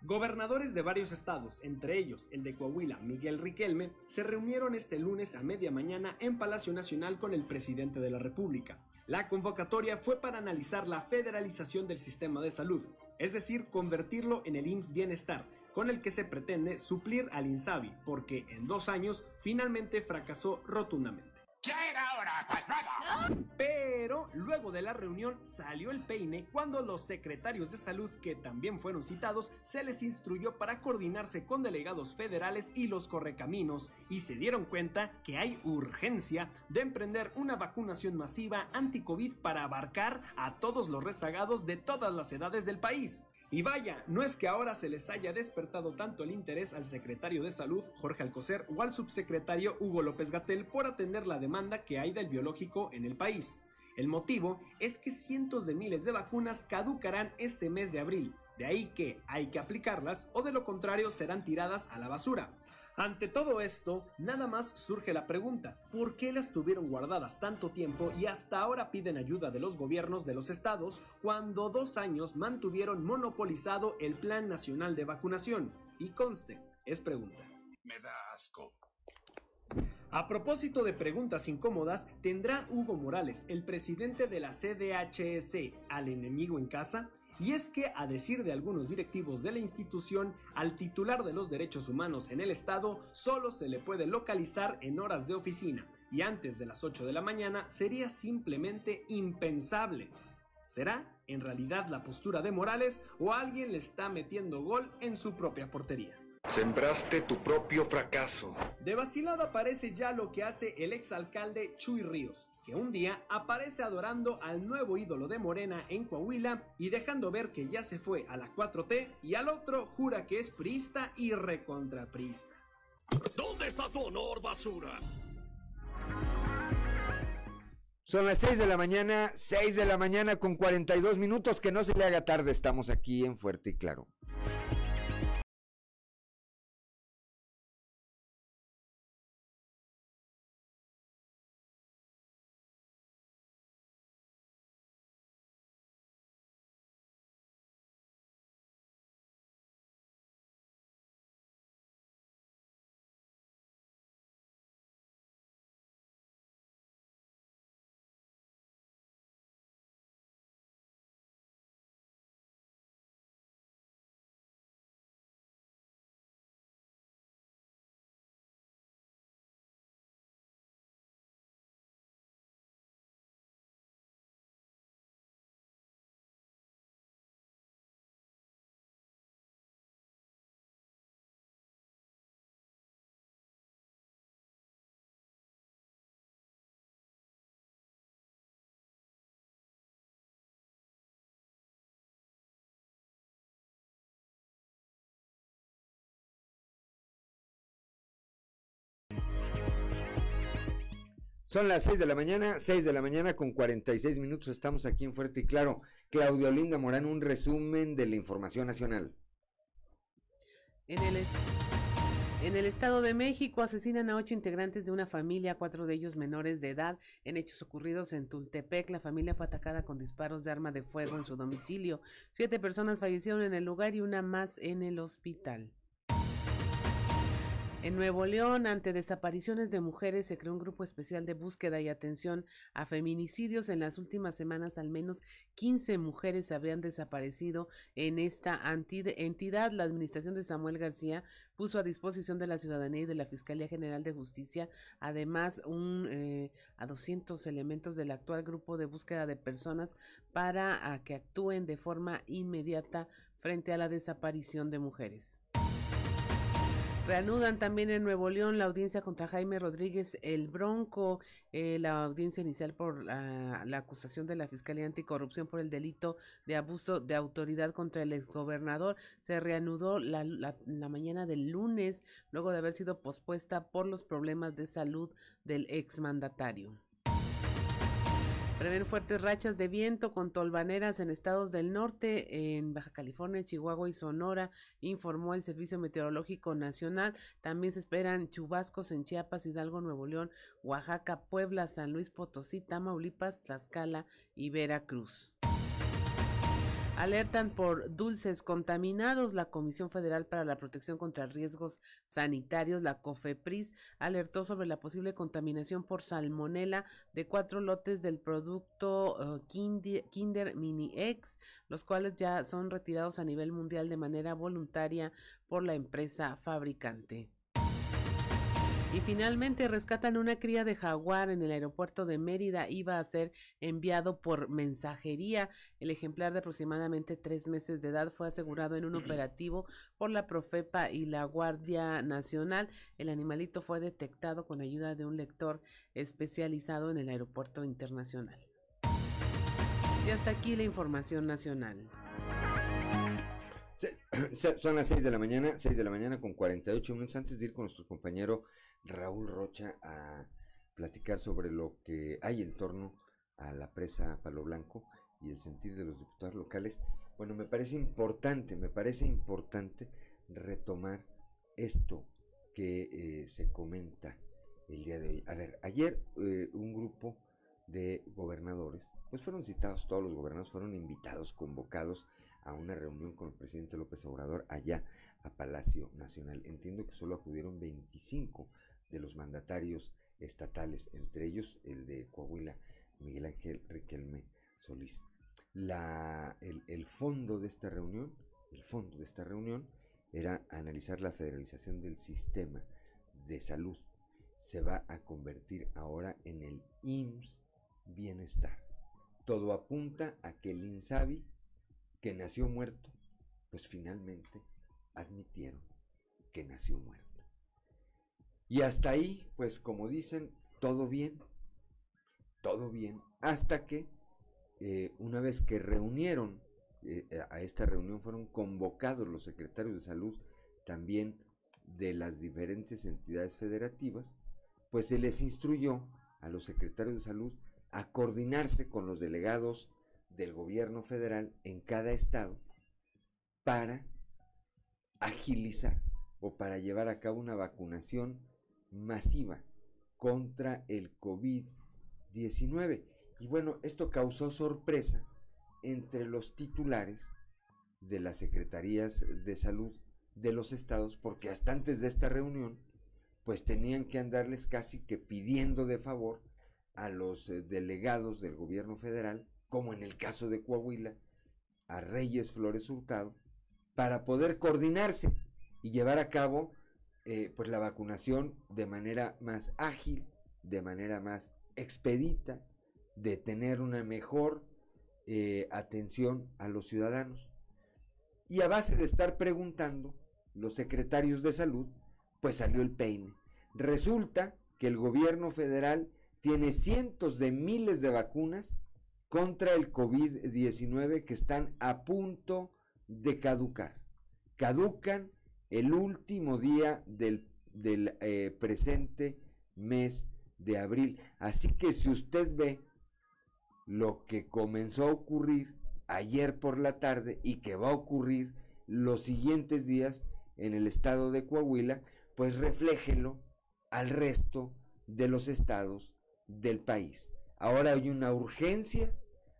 Gobernadores de varios estados, entre ellos el de Coahuila, Miguel Riquelme, se reunieron este lunes a media mañana en Palacio Nacional con el presidente de la República. La convocatoria fue para analizar la federalización del sistema de salud, es decir, convertirlo en el IMSS Bienestar, con el que se pretende suplir al INSABI, porque en dos años finalmente fracasó rotundamente. ¡Ya era hora! ¡Pues! Pero luego de la reunión salió el peine cuando los secretarios de salud que también fueron citados se les instruyó para coordinarse con delegados federales y los correcaminos y se dieron cuenta que hay urgencia de emprender una vacunación masiva anti-COVID para abarcar a todos los rezagados de todas las edades del país. Y vaya, no es que ahora se les haya despertado tanto el interés al secretario de Salud, Jorge Alcocer, o al subsecretario Hugo López Gatel por atender la demanda que hay del biológico en el país. El motivo es que cientos de miles de vacunas caducarán este mes de abril, de ahí que hay que aplicarlas o de lo contrario serán tiradas a la basura. Ante todo esto, nada más surge la pregunta, ¿por qué las tuvieron guardadas tanto tiempo y hasta ahora piden ayuda de los gobiernos de los estados cuando dos años mantuvieron monopolizado el Plan Nacional de Vacunación? Y conste, es pregunta. Me da asco. A propósito de preguntas incómodas, ¿tendrá Hugo Morales, el presidente de la CDHS, al enemigo en casa? Y es que, a decir de algunos directivos de la institución, al titular de los derechos humanos en el Estado solo se le puede localizar en horas de oficina, y antes de las 8 de la mañana sería simplemente impensable. ¿Será en realidad la postura de Morales o alguien le está metiendo gol en su propia portería? Sembraste tu propio fracaso. De vacilada parece ya lo que hace el exalcalde Chuy Ríos, que un día aparece adorando al nuevo ídolo de Morena en Coahuila y dejando ver que ya se fue a la 4T y al otro jura que es priista y recontraprista. ¿Dónde está tu honor, basura? Son las 6 de la mañana, 6 de la mañana con 42 minutos, que no se le haga tarde, estamos aquí en Fuerte y Claro. Son las 6 de la mañana, 6 de la mañana con 46 minutos. Estamos aquí en Fuerte y Claro. Claudia Olinda Morán, un resumen de la información nacional. En el, en el Estado de México asesinan a ocho integrantes de una familia, cuatro de ellos menores de edad, en hechos ocurridos en Tultepec. La familia fue atacada con disparos de arma de fuego en su domicilio. Siete personas fallecieron en el lugar y una más en el hospital. En Nuevo León, ante desapariciones de mujeres, se creó un grupo especial de búsqueda y atención a feminicidios. En las últimas semanas, al menos 15 mujeres habrían desaparecido en esta entidad. La administración de Samuel García puso a disposición de la ciudadanía y de la Fiscalía General de Justicia, además, un, eh, a 200 elementos del actual grupo de búsqueda de personas para que actúen de forma inmediata frente a la desaparición de mujeres. Reanudan también en Nuevo León la audiencia contra Jaime Rodríguez el Bronco, eh, la audiencia inicial por la, acusación de la Fiscalía Anticorrupción por el delito de abuso de autoridad contra el exgobernador. Se reanudó la, la mañana del lunes, luego de haber sido pospuesta por los problemas de salud del exmandatario. Prevén fuertes rachas de viento con tolvaneras en estados del norte, en Baja California, Chihuahua y Sonora, informó el Servicio Meteorológico Nacional. También se esperan chubascos en Chiapas, Hidalgo, Nuevo León, Oaxaca, Puebla, San Luis Potosí, Tamaulipas, Tlaxcala y Veracruz. Alertan por dulces contaminados. La Comisión Federal para la Protección contra Riesgos Sanitarios, la COFEPRIS, alertó sobre la posible contaminación por salmonela de cuatro lotes del producto uh, Kinder, Kinder Mini X, los cuales ya son retirados a nivel mundial de manera voluntaria por la empresa fabricante. Y finalmente rescatan una cría de jaguar en el aeropuerto de Mérida. Iba a ser enviado por mensajería. El ejemplar de aproximadamente tres meses de edad fue asegurado en un operativo por la Profepa y la Guardia Nacional. El animalito fue detectado con ayuda de un lector especializado en el aeropuerto internacional. Y hasta aquí la información nacional. Son las 6 de la mañana, 6 de la mañana con 48 minutos antes de ir con nuestro compañero Raúl Rocha a platicar sobre lo que hay en torno a la presa Palo Blanco y el sentir de los diputados locales. Bueno, me parece importante, me parece importante retomar esto que eh, se comenta el día de hoy. A ver, ayer eh, un grupo de gobernadores, pues fueron citados, todos los gobernadores fueron invitados, convocados a una reunión con el presidente López Obrador allá a Palacio Nacional. Entiendo que solo acudieron 25 de los mandatarios estatales, entre ellos el de Coahuila, Miguel Ángel Riquelme Solís. La, el, fondo de esta reunión, el fondo de esta reunión era analizar la federalización del sistema de salud. Se va a convertir ahora en el IMSS Bienestar. Todo apunta a que el INSABI, que nació muerto, pues finalmente admitieron que nació muerto. Y hasta ahí, pues como dicen, todo bien. todo bien, hasta que eh, una vez que reunieron, eh, a esta reunión fueron convocados los secretarios de salud también de las diferentes entidades federativas, pues se les instruyó a los secretarios de salud a coordinarse con los delegados del gobierno federal en cada estado para agilizar o para llevar a cabo una vacunación masiva contra el COVID-19. Y bueno, esto causó sorpresa entre los titulares de las secretarías de salud de los estados, porque hasta antes de esta reunión, pues tenían que andarles casi que pidiendo de favor a los eh, delegados del gobierno federal, como en el caso de Coahuila, a Reyes Flores Hurtado, para poder coordinarse y llevar a cabo eh, pues la vacunación de manera más ágil, de manera más expedita, de tener una mejor eh, atención a los ciudadanos. Y a base de estar preguntando, los secretarios de salud, pues salió el peine. Resulta que el gobierno federal tiene cientos de miles de vacunas contra el COVID-19 que están a punto de caducar. Caducan el último día del, eh, presente mes de abril. Así que si usted ve lo que comenzó a ocurrir ayer por la tarde y que va a ocurrir los siguientes días en el estado de Coahuila, pues refléjelo al resto de los estados del país. Ahora hay una urgencia,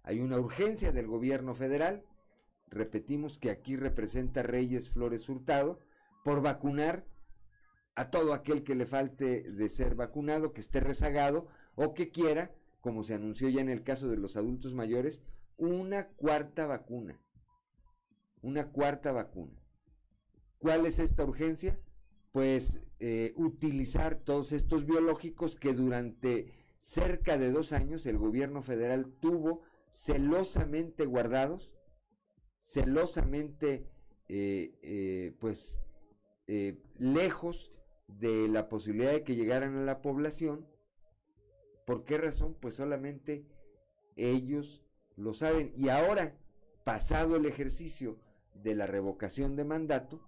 hay una urgencia del gobierno federal, repetimos que aquí representa Reyes Flores Hurtado, por vacunar a todo aquel que le falte de ser vacunado, que esté rezagado o que quiera, como se anunció ya en el caso de los adultos mayores, una cuarta vacuna. Una cuarta vacuna. ¿Cuál es esta urgencia? Pues eh, utilizar todos estos biológicos que durante cerca de dos años el gobierno federal tuvo celosamente guardados, celosamente eh, eh, pues lejos de la posibilidad de que llegaran a la población. ¿Por qué razón? Pues solamente ellos lo saben. Y ahora, pasado el ejercicio de la revocación de mandato,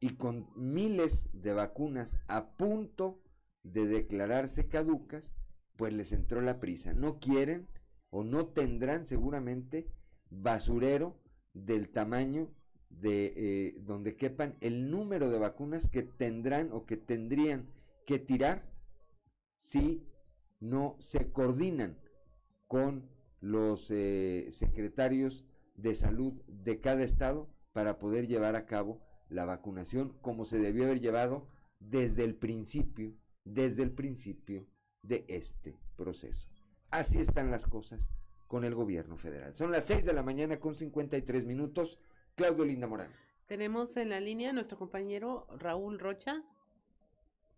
y con miles de vacunas a punto de declararse caducas, pues les entró la prisa. No quieren o no tendrán seguramente basurero del tamaño de eh, donde quepan el número de vacunas que tendrán o que tendrían que tirar si no se coordinan con los eh, secretarios de salud de cada estado para poder llevar a cabo la vacunación como se debió haber llevado desde el principio, desde el principio de este proceso. Así están las cosas con el gobierno federal. Son las 6 de la mañana con 53 minutos. Claudio Linda Morán. Tenemos en la línea nuestro compañero Raúl Rocha.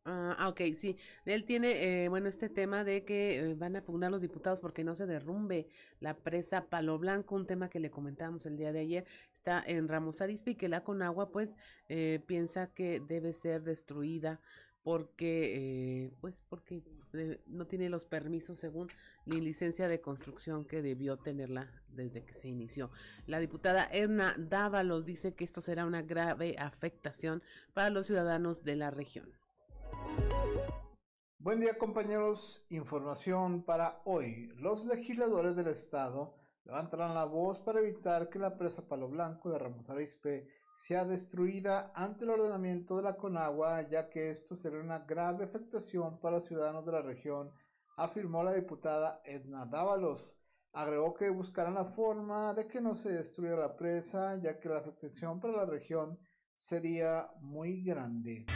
Ah, ah, ok, sí. Él tiene, eh, bueno, este tema de que eh, van a pugnar los diputados porque no se derrumbe la presa Palo Blanco, un tema que le comentábamos el día de ayer. Está en Ramos Arizpe y que la Conagua, pues, eh, piensa que debe ser destruida porque, pues, porque no tiene los permisos según ni licencia de construcción que debió tenerla desde que se inició. La diputada Edna Dávalos dice que esto será una grave afectación para los ciudadanos de la región. Buen día compañeros, información para hoy. Los legisladores del estado levantarán la voz para evitar que la presa Palo Blanco de Ramos Arizpe sea destruida ante el ordenamiento de la Conagua, ya que esto será una grave afectación para los ciudadanos de la región, afirmó la diputada Edna Dávalos. Agregó que buscarán la forma de que no se destruya la presa, ya que la afectación para la región sería muy grande.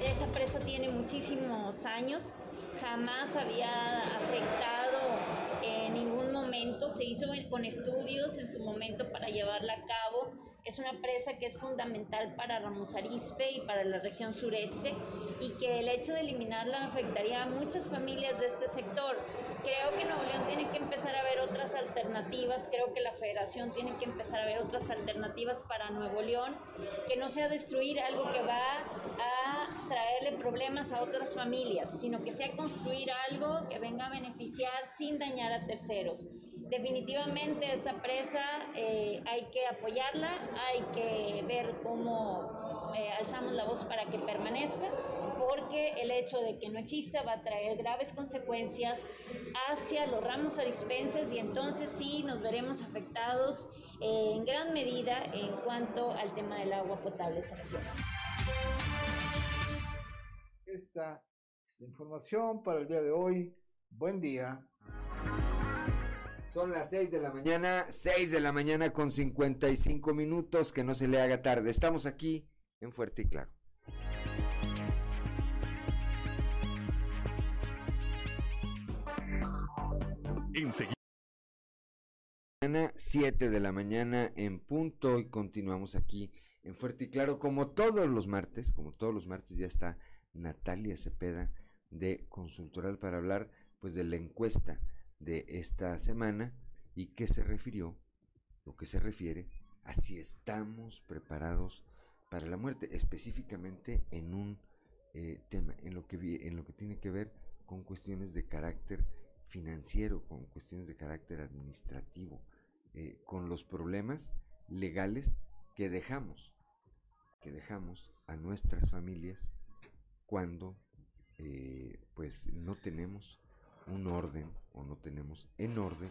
Esa presa tiene muchísimos años, jamás había afectado en ningún momento, se hizo con estudios en su momento para llevarla a cabo es una presa que es fundamental para Ramos Arizpe y para la región sureste y que el hecho de eliminarla afectaría a muchas familias de este sector. Creo que Nuevo León tiene que empezar a ver otras alternativas, creo que la federación tiene que empezar a ver otras alternativas para Nuevo León, que no sea destruir algo que va a traerle problemas a otras familias, sino que sea construir algo que venga a beneficiar sin dañar a terceros definitivamente esta presa eh, hay que apoyarla, hay que ver cómo eh, alzamos la voz para que permanezca, porque el hecho de que no exista va a traer graves consecuencias hacia los ramos arispenses y entonces sí nos veremos afectados eh, en gran medida en cuanto al tema del agua potable se. Esta es la información para el día de hoy. Buen día. Son las 6 de la mañana, 6 de la mañana con 55 minutos, que no se le haga tarde. Estamos aquí en Fuerte y Claro. Enseguida. 7 de la mañana en punto y continuamos aquí en Fuerte y Claro como todos los martes, como todos los martes ya está Natalia Cepeda de Consultoral para hablar pues de la encuesta de esta semana y que se refirió, lo que se refiere a si estamos preparados para la muerte, específicamente en un eh, tema, en lo, que, en lo que tiene que ver con cuestiones de carácter financiero, con cuestiones de carácter administrativo, eh, con los problemas legales que dejamos, que dejamos a nuestras familias cuando eh, pues no tenemos un orden o no tenemos en orden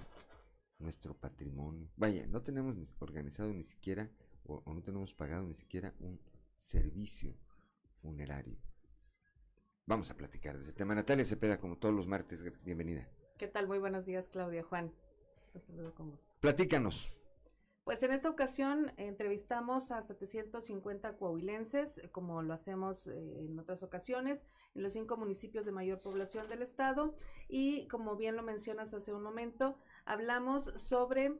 nuestro patrimonio. Vaya, no tenemos organizado ni siquiera o, no tenemos pagado ni siquiera un servicio funerario. Vamos a platicar de ese tema. Natalia Cepeda, como todos los martes, bienvenida. ¿Qué tal? Muy buenos días, Claudia Juan. Los saludo con gusto. Platícanos. Pues en esta ocasión entrevistamos a 750 coahuilenses, como lo hacemos eh, en otras ocasiones, en los cinco municipios de mayor población del estado. Y como bien lo mencionas hace un momento, hablamos sobre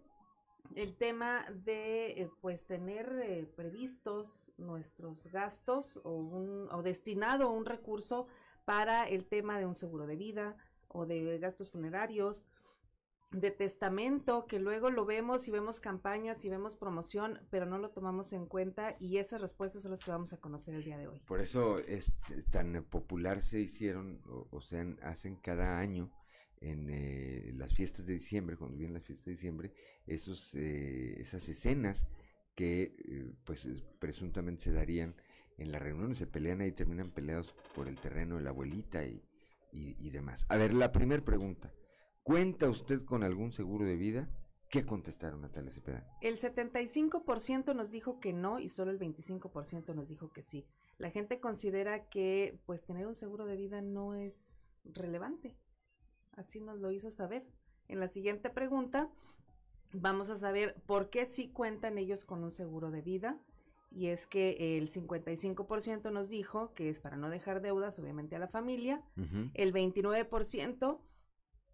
el tema de eh, pues tener eh, previstos nuestros gastos o, un, o destinado un recurso para el tema de un seguro de vida o de gastos funerarios de testamento que luego lo vemos y vemos campañas y vemos promoción, pero no lo tomamos en cuenta y esas respuestas son las que vamos a conocer el día de hoy. Por eso es tan popular se hicieron o, o sea, hacen cada año en eh, las fiestas de diciembre, cuando vienen las fiestas de diciembre, esos, eh, esas escenas que eh, pues presuntamente se darían en las reuniones, se pelean ahí, terminan peleados por el terreno de la abuelita y, y demás. A ver, la primera pregunta. ¿Cuenta usted con algún seguro de vida? ¿Qué contestaron Natalia Cepeda? El 75% nos dijo que no y solo el 25% nos dijo que sí. La gente considera que pues tener un seguro de vida no es relevante. Así nos lo hizo saber. En la siguiente pregunta vamos a saber por qué sí cuentan ellos con un seguro de vida. Y es que el 55% nos dijo que es para no dejar deudas, obviamente, a la familia. El 29%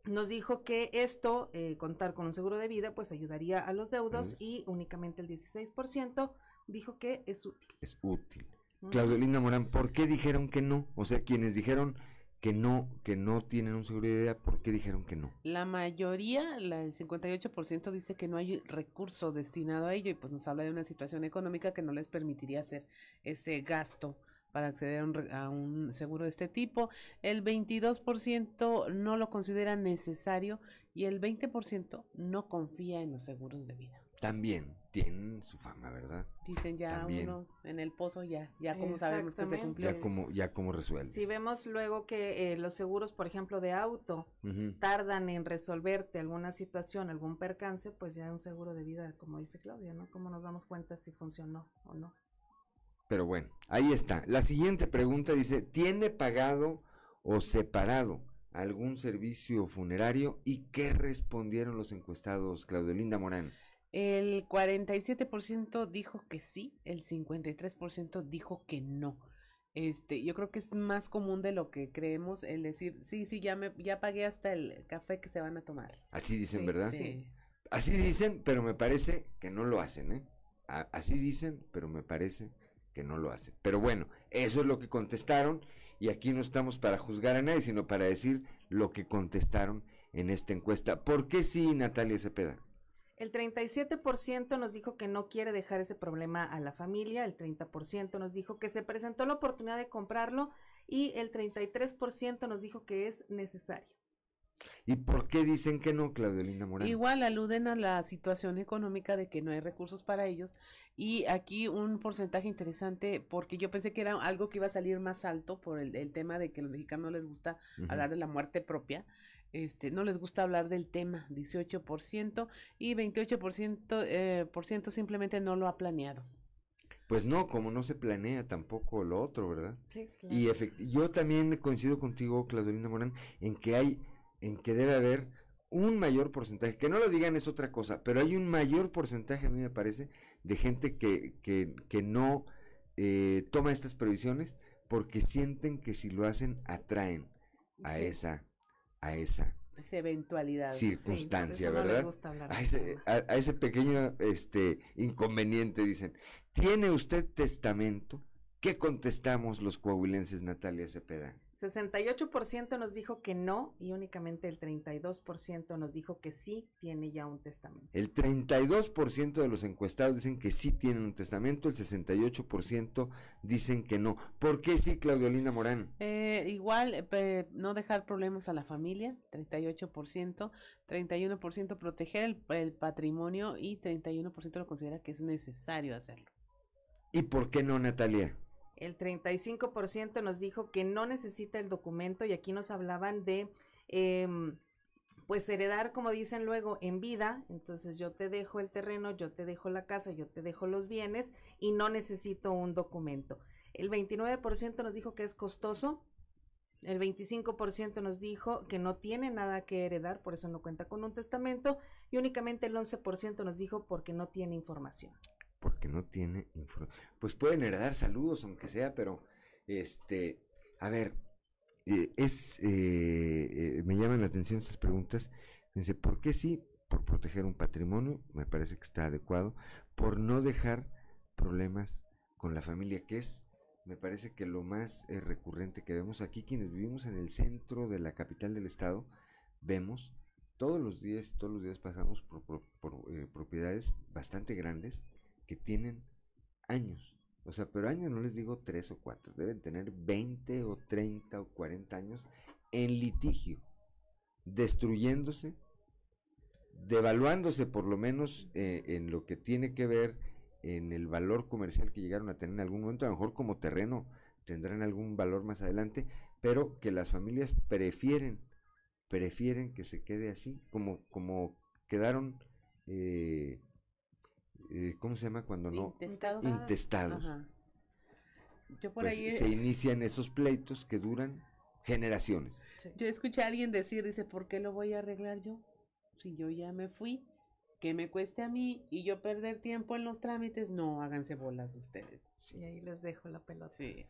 nos dijo que esto, eh, contar con un seguro de vida, pues ayudaría a los deudos y únicamente el 16% dijo que es útil. Es útil. Claudio Linda Morán, ¿por qué dijeron que no? O sea, quienes dijeron que no, que no tienen un seguro de vida, ¿por qué dijeron que no? La mayoría, la, el 58% dice que no hay recurso destinado a ello y pues nos habla de una situación económica que no les permitiría hacer ese gasto para acceder a un, a un, seguro de este tipo. El 22% no lo considera necesario y el 20% no confía en los seguros de vida. También tienen su fama, ¿verdad? Dicen ya También. uno en el pozo ya, ya como sabemos que se cumplió. Ya como, ya como resuelves. Si vemos luego que eh, los seguros, por ejemplo, de auto, uh -huh. tardan en resolverte alguna situación, algún percance, pues ya un seguro de vida, como dice Claudia, ¿no? ¿Cómo nos damos cuenta si funcionó o no? Pero bueno, ahí está. La siguiente pregunta dice, ¿tiene pagado o separado algún servicio funerario? ¿Y qué respondieron los encuestados, Claudio Linda Morán? El 47% dijo que sí, el 53% dijo que no. Este, yo creo que es más común de lo que creemos el decir, sí, sí, ya me ya pagué hasta el café que se van a tomar. Así dicen, sí, ¿verdad? Sí. Así dicen, pero me parece que no lo hacen, ¿eh? A- así dicen, pero me parece que no lo hacen. Pero bueno, eso es lo que contestaron y aquí no estamos para juzgar a nadie, sino para decir lo que contestaron en esta encuesta. ¿Por qué sí, Natalia Cepeda? El 37% nos dijo que no quiere dejar ese problema a la familia, el 30% nos dijo que se presentó la oportunidad de comprarlo y el 33% nos dijo que es necesario. ¿Y por qué dicen que no, Claudia Linda Morán? Igual aluden a la situación económica de que no hay recursos para ellos y aquí un porcentaje interesante porque yo pensé que era algo que iba a salir más alto por el, el tema de que a los mexicanos no les gusta hablar de la muerte propia, este, no les gusta hablar del tema, 18% y 28% eh, por ciento simplemente no lo ha planeado. Pues no, como no se planea tampoco lo otro, ¿verdad? Sí, Y efecti- yo también coincido contigo, Claudelina Morán, en que hay, en que debe haber un mayor porcentaje, que no lo digan es otra cosa, pero hay un mayor porcentaje, a mí me parece, de gente que, que, que no eh, toma estas previsiones porque sienten que si lo hacen atraen a Sí. esa, a esa Esa eventualidad. circunstancia, no ¿verdad? gusta a, ese, a ese pequeño este inconveniente dicen, ¿tiene usted testamento? ¿Qué contestamos los coahuilenses, Natalia Cepeda? 68% nos dijo que no y únicamente el 32% nos dijo que sí tiene ya un testamento. El 32% de los encuestados dicen que sí tienen un testamento, el 68% dicen que no. ¿Por qué sí, Claudio Linda Morán? Eh, igual, eh, no dejar problemas a la familia, 38%, 31% proteger el, el patrimonio y 31% lo considera que es necesario hacerlo. ¿Y por qué no, Natalia? El 35% nos dijo que no necesita el documento y aquí nos hablaban de, em, pues heredar, como dicen luego, en vida. Entonces yo te dejo el terreno, yo te dejo la casa, yo te dejo los bienes y no necesito un documento. El 29% nos dijo que es costoso. El 25% nos dijo que no tiene nada que heredar, por eso no cuenta con un testamento. Y únicamente el 11% nos dijo porque no tiene información. Porque no tiene información. Pues pueden heredar saludos, aunque sea, pero este, a ver, eh, es, eh, eh, me llaman la atención estas preguntas. Dice, ¿por qué sí? Por proteger un patrimonio, me parece que está adecuado. Por no dejar problemas con la familia, que es, me parece que lo más eh, recurrente que vemos aquí, quienes vivimos en el centro de la capital del estado, vemos todos los días, todos los días pasamos por, por- por, propiedades bastante grandes que tienen años. O sea, pero años no les digo tres o cuatro, deben tener 20 o 30 o 40 años en litigio, destruyéndose, devaluándose por lo menos eh, en lo que tiene que ver en el valor comercial que llegaron a tener en algún momento, a lo mejor como terreno tendrán algún valor más adelante, pero que las familias prefieren, prefieren que se quede así, como, como quedaron, eh, eh, ¿cómo se llama cuando no? Intestados. Intestados. Ajá. Yo por Pues ahí se inician esos pleitos que duran generaciones. Yo escuché a alguien decir, dice, ¿por qué lo voy a arreglar yo? Si yo ya me fui, que me cueste a mí y yo perder tiempo en los trámites, no, háganse bolas ustedes. Y ahí les dejo la pelota. Sí.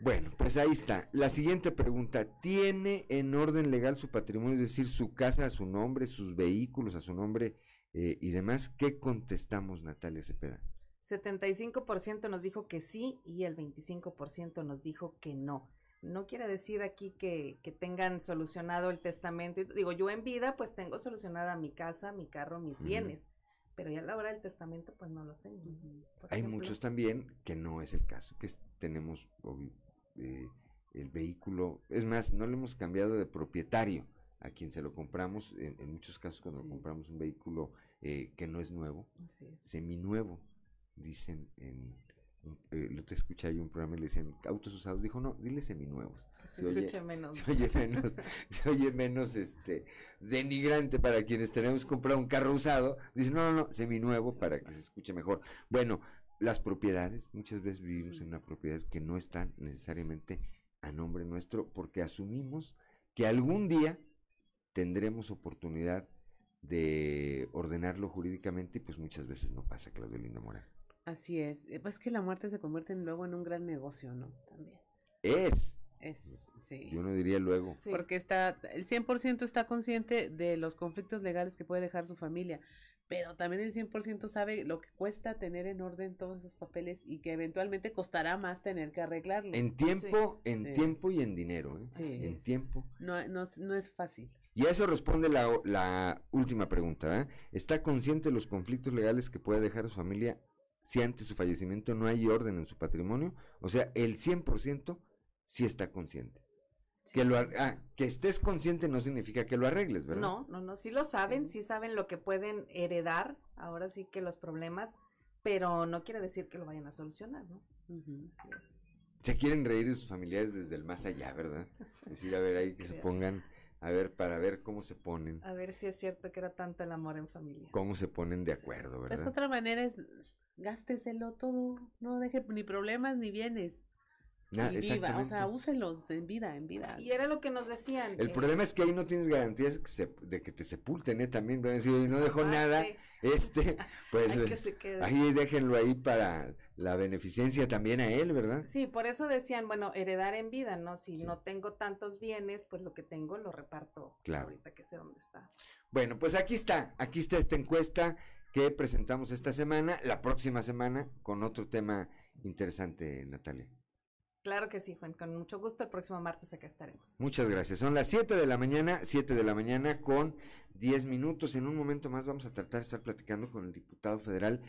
Bueno, pues ahí está. La siguiente pregunta, ¿tiene en orden legal su patrimonio, es decir, su casa a su nombre, sus vehículos a su nombre eh, y demás? ¿Qué contestamos, Natalia Cepeda? 75% nos dijo que sí y el 25% nos dijo que no. No quiere decir aquí que, que tengan solucionado el testamento. Digo, yo en vida pues tengo solucionada mi casa, mi carro, mis bienes, pero ya a la hora del testamento pues no lo tengo. Hay ejemplo, muchos también que no es el caso, que tenemos eh, el vehículo, es más, no le hemos cambiado de propietario a quien se lo compramos, en, en muchos casos cuando compramos un vehículo eh, que no es nuevo, es. seminuevo, dicen en... Eh, lo te escuché ahí un programa y le decían autos usados, dijo no, dile seminuevos. Se escucha menos. se oye menos, se oye menos este denigrante para quienes tenemos que comprar un carro usado. Dice, no, no, no, seminuevo para que se escuche mejor. Bueno, las propiedades, muchas veces vivimos en una propiedad que no están necesariamente a nombre nuestro porque asumimos que algún día tendremos oportunidad de ordenarlo jurídicamente y pues muchas veces no pasa, Claudio Linda Morán. Así es. Eh, Pues que la muerte se convierte en- luego en un gran negocio, ¿no? También. Es, Es, sí. yo no diría luego. Porque está, el 100% está consciente de los conflictos legales que puede dejar su familia, pero también el 100% sabe lo que cuesta tener en orden todos esos papeles y que eventualmente costará más tener que arreglarlos. En tiempo, en Sí. tiempo y en dinero, ¿eh? Sí, en es- tiempo. No, no, no es fácil. Y a eso responde la, o- la última pregunta. ¿eh? ¿Está consciente de los conflictos legales que puede dejar a su familia si antes de su fallecimiento no hay orden en su patrimonio? O sea, el 100% sí está consciente. que, lo, ar- ah, que estés consciente no significa que lo arregles, ¿verdad? No, no, no, sí lo saben, sí saben lo que pueden heredar, ahora sí que los problemas, pero no quiere decir que lo vayan a solucionar, ¿no? Así es. Se quieren reír de sus familiares desde el más allá, ¿verdad? Decir, a ver, ahí que se Sí. pongan, a ver, para ver cómo se ponen, A ver si es cierto que era tanto el amor en familia. cómo se ponen de acuerdo, Pues ¿verdad? otra manera es gásteselo todo, no deje ni problemas ni bienes. Ah, y viva, o sea, úselos en vida, en vida. Y era lo que nos decían. El eh, problema es que ahí no tienes garantías que se- de que te sepulten, ¿eh? También, van a decir, "Oye, no dejó Ah, nada, sí. este, pues, Hay que se quede. ahí déjenlo ahí para la beneficencia también a él, ¿verdad? Sí, por eso decían, bueno, heredar en vida, ¿no? Si no tengo tantos bienes, pues lo que tengo lo reparto Claro. ahorita que sé dónde está. Bueno, pues aquí está, aquí está esta encuesta que presentamos esta semana, la próxima semana con otro tema interesante, Natalia. Claro que sí, Juan, con mucho gusto. El próximo martes acá estaremos. Muchas gracias. Son las 7 de la mañana, 7 de la mañana con 10 minutos. En un momento más vamos a tratar de estar platicando con el diputado federal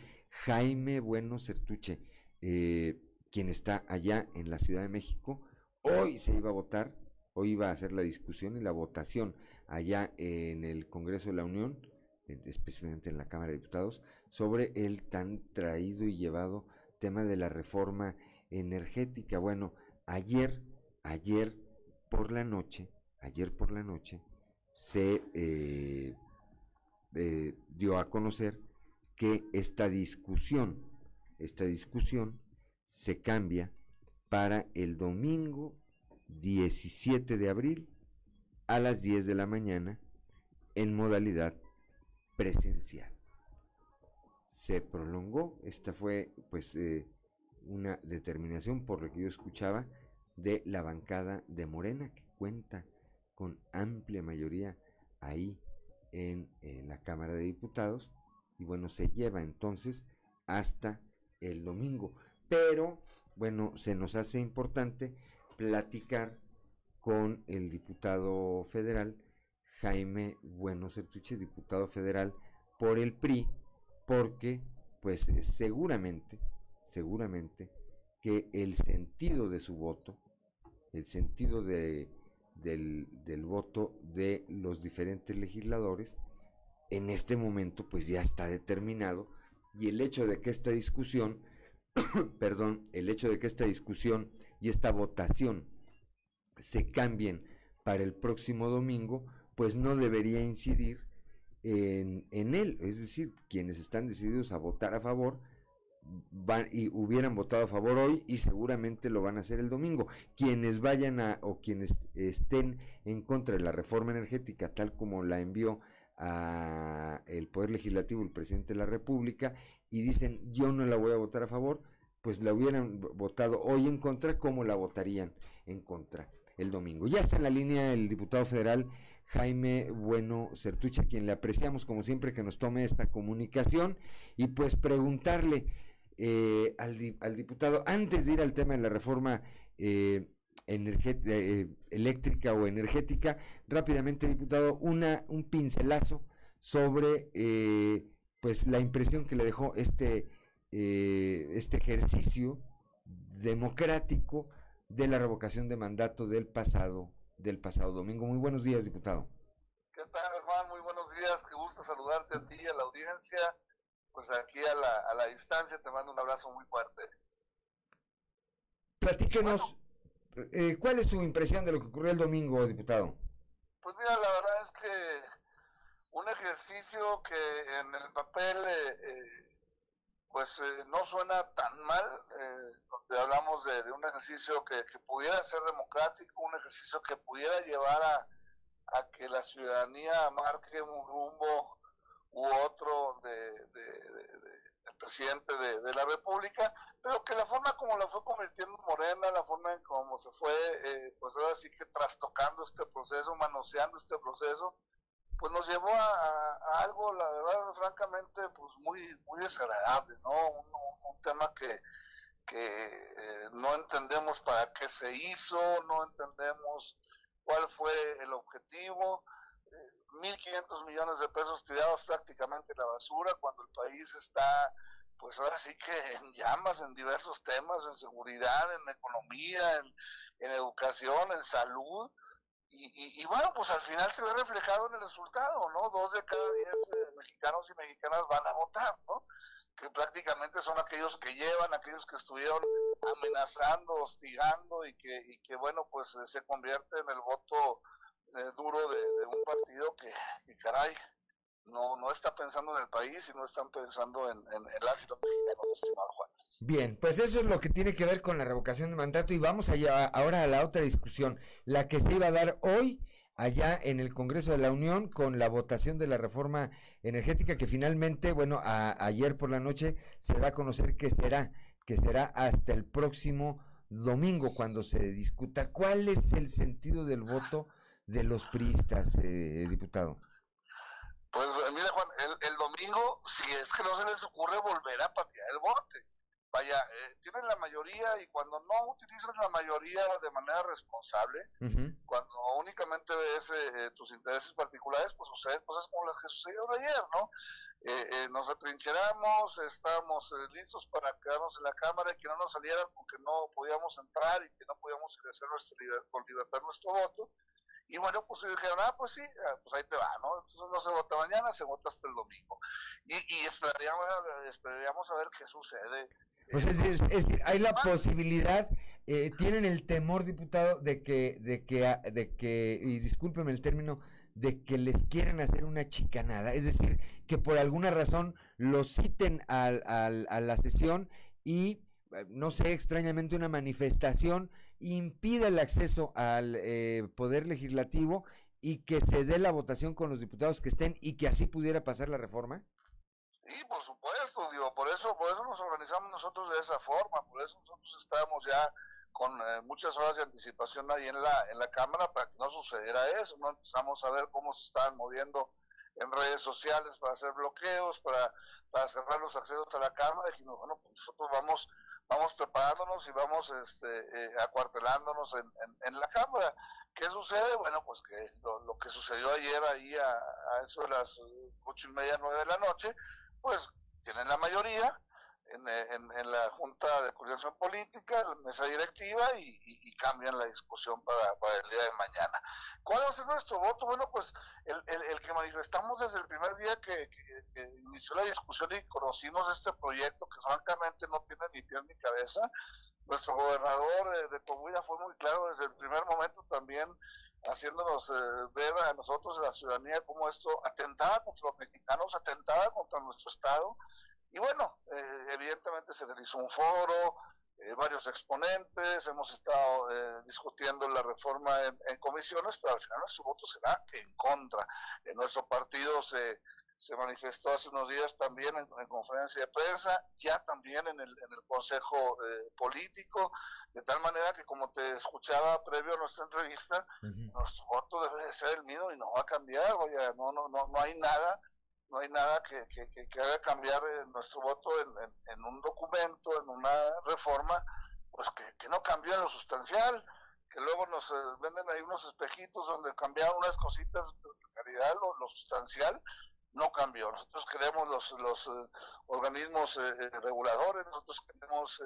Jaime Bueno Certuche, eh, quien está allá en la Ciudad de México. Hoy se iba a votar, hoy iba a hacer la discusión y la votación allá en el Congreso de la Unión, específicamente en la Cámara de Diputados, sobre el tan traído y llevado tema de la reforma energética. Bueno, ayer, ayer por la noche, ayer por la noche, se eh, eh, dio a conocer que esta discusión, esta discusión se cambia para el domingo 17 de abril a las 10 de la mañana en modalidad presencial. Se prolongó, esta fue pues eh, una determinación por lo que yo escuchaba de la bancada de Morena que cuenta con amplia mayoría ahí en, la Cámara de Diputados y bueno se lleva entonces hasta el domingo. Pero bueno se nos hace importante platicar con el diputado federal Jaime Bueno Certuche, diputado federal por el PRI, porque pues seguramente, seguramente que el sentido de su voto, el sentido de, del, del voto de los diferentes legisladores, en este momento pues ya está determinado y el hecho de que esta discusión, perdón, el hecho de que esta discusión y esta votación se cambien para el próximo domingo, pues no debería incidir en, en él. Es decir, quienes están decididos a votar a favor van y hubieran votado a favor hoy y seguramente lo van a hacer el domingo. Quienes vayan a o quienes estén en contra de la reforma energética tal como la envió a el poder legislativo el presidente de la República y dicen yo no la voy a votar a favor, pues la hubieran votado hoy en contra como la votarían en contra el domingo. Ya está en la línea el diputado federal Jaime Bueno Certuche, a quien le apreciamos como siempre que nos tome esta comunicación y pues preguntarle eh, al, di- al diputado, antes de ir al tema de la reforma eh, eh, eléctrica o energética, rápidamente diputado, una, un pincelazo sobre eh, pues la impresión que le dejó este, eh, este ejercicio democrático de la revocación de mandato del pasado del pasado domingo. Muy buenos días, diputado. ¿Qué tal, Juan? Muy buenos días. Qué gusto saludarte a ti y a la audiencia. Pues aquí a la, a la distancia te mando un abrazo muy fuerte. Platíquenos, eh, ¿cuál es su impresión de lo que ocurrió el domingo, diputado? Pues mira, la verdad es que un ejercicio que en el papel eh, eh, pues eh, no suena tan mal, eh, donde hablamos de, de un ejercicio que, que pudiera ser democrático, un ejercicio que pudiera llevar a, a que la ciudadanía marque un rumbo u otro de, del presidente de, la República, pero que la forma como la fue convirtiendo Morena, la forma en cómo se fue, eh, pues ahora sí que trastocando este proceso, manoseando este proceso, pues nos llevó a, algo, la verdad, francamente, pues muy, muy desagradable, ¿no? Un tema que, que eh, no entendemos para qué se hizo, no entendemos cuál fue el objetivo. Eh, 1.500 millones de pesos tirados prácticamente en la basura cuando el país está, pues ahora sí que en llamas en diversos temas, en seguridad, en economía, en, educación, en salud. Y, y- y bueno, pues al final se ve reflejado en el resultado, ¿no? Dos de cada diez eh, mexicanos y mexicanas van a votar, ¿no? Que prácticamente son aquellos que llevan, aquellos que estuvieron amenazando, hostigando y que, y que bueno, pues eh, se convierte en el voto eh, duro de, un partido que, que, caray, no, no está pensando en el país y no están pensando en, en, en las. Bien, pues eso es lo que tiene que ver con la revocación de mandato y vamos allá ahora a la otra discusión, la que se iba a dar hoy allá en el Congreso de la Unión con la votación de la reforma energética que finalmente, bueno, a- ayer por la noche se da a conocer que será, que será hasta el próximo domingo cuando se discuta. ¿Cuál es el sentido del voto de los priistas, eh, diputado? Pues eh, mira Juan, el, el domingo, si es que no se les ocurre volver a patear el bote, vaya, eh, tienen la mayoría y cuando no utilizan la mayoría de manera responsable, cuando únicamente ves eh, eh, tus intereses particulares, pues suceden cosas como las que sucedieron ayer, ¿no? Eh, eh, nos atrincheramos, estábamos eh, listos para quedarnos en la Cámara y que no nos salieran porque no podíamos entrar y que no podíamos ejercer nuestra liber- con libertad nuestro voto. Y bueno, pues dijeron, ah, pues sí, ah, pues ahí te va, ¿no? Entonces no se vota mañana, se vota hasta el domingo. Y, y esperaríamos, esperaríamos a ver qué sucede. Pues es, es- es decir, hay la posibilidad, eh, tienen el temor, diputado, de que, de que, a- de que, y discúlpeme el término, de que les quieren hacer una chicanada, es decir, que por alguna razón los citen al, al- a la sesión y, eh, no sé, extrañamente una manifestación impida el acceso al eh, poder legislativo y que se dé la votación con los diputados que estén y que así pudiera pasar la reforma. Sí, por supuesto, digo, por eso, por eso nos organizamos nosotros de esa forma, por eso nosotros estábamos ya con eh, muchas horas de anticipación ahí en la, en la Cámara para que no sucediera eso, no empezamos a ver cómo se estaban moviendo en redes sociales para hacer bloqueos, para, para cerrar los accesos a la Cámara, dijimos, bueno, pues nosotros vamos, vamos preparándonos y vamos este, eh, acuartelándonos en, en, la Cámara. ¿Qué sucede? Bueno, pues que lo, lo que sucedió ayer ahí a, eso de las ocho y media, nueve de la noche, pues tienen la mayoría en, en- en la Junta de Coordinación Política, la mesa directiva y, y- y cambian la discusión para, para el día de mañana. ¿Cuál va a ser nuestro voto? Bueno, pues el, el- el que manifestamos desde el primer día que, que- que inició la discusión y conocimos este proyecto que francamente no tiene ni pie ni cabeza. Nuestro gobernador eh, de Coahuila fue muy claro desde el primer momento también haciéndonos eh, ver a nosotros, a la ciudadanía, cómo esto atentaba contra los mexicanos, atentaba contra nuestro Estado. Y bueno, eh, evidentemente se realizó un foro, eh, varios exponentes, hemos estado eh, discutiendo la reforma en, en comisiones, pero al final nuestro voto será en contra. En nuestro partido se, se manifestó hace unos días también en, en conferencia de prensa, ya también en el, en el Consejo eh, Político, de tal manera que como te escuchaba previo a nuestra entrevista, nuestro voto debe de ser el mismo y no va a cambiar, oye, no, no, no, no hay nada, no hay nada que, que, que, haga cambiar eh, nuestro voto en, en, un documento, en una reforma, pues que, no cambió en lo sustancial, que luego nos eh, venden ahí unos espejitos donde cambiaron unas cositas, pero en realidad lo, lo sustancial no cambió. Nosotros queremos los, los eh, organismos eh, reguladores, nosotros queremos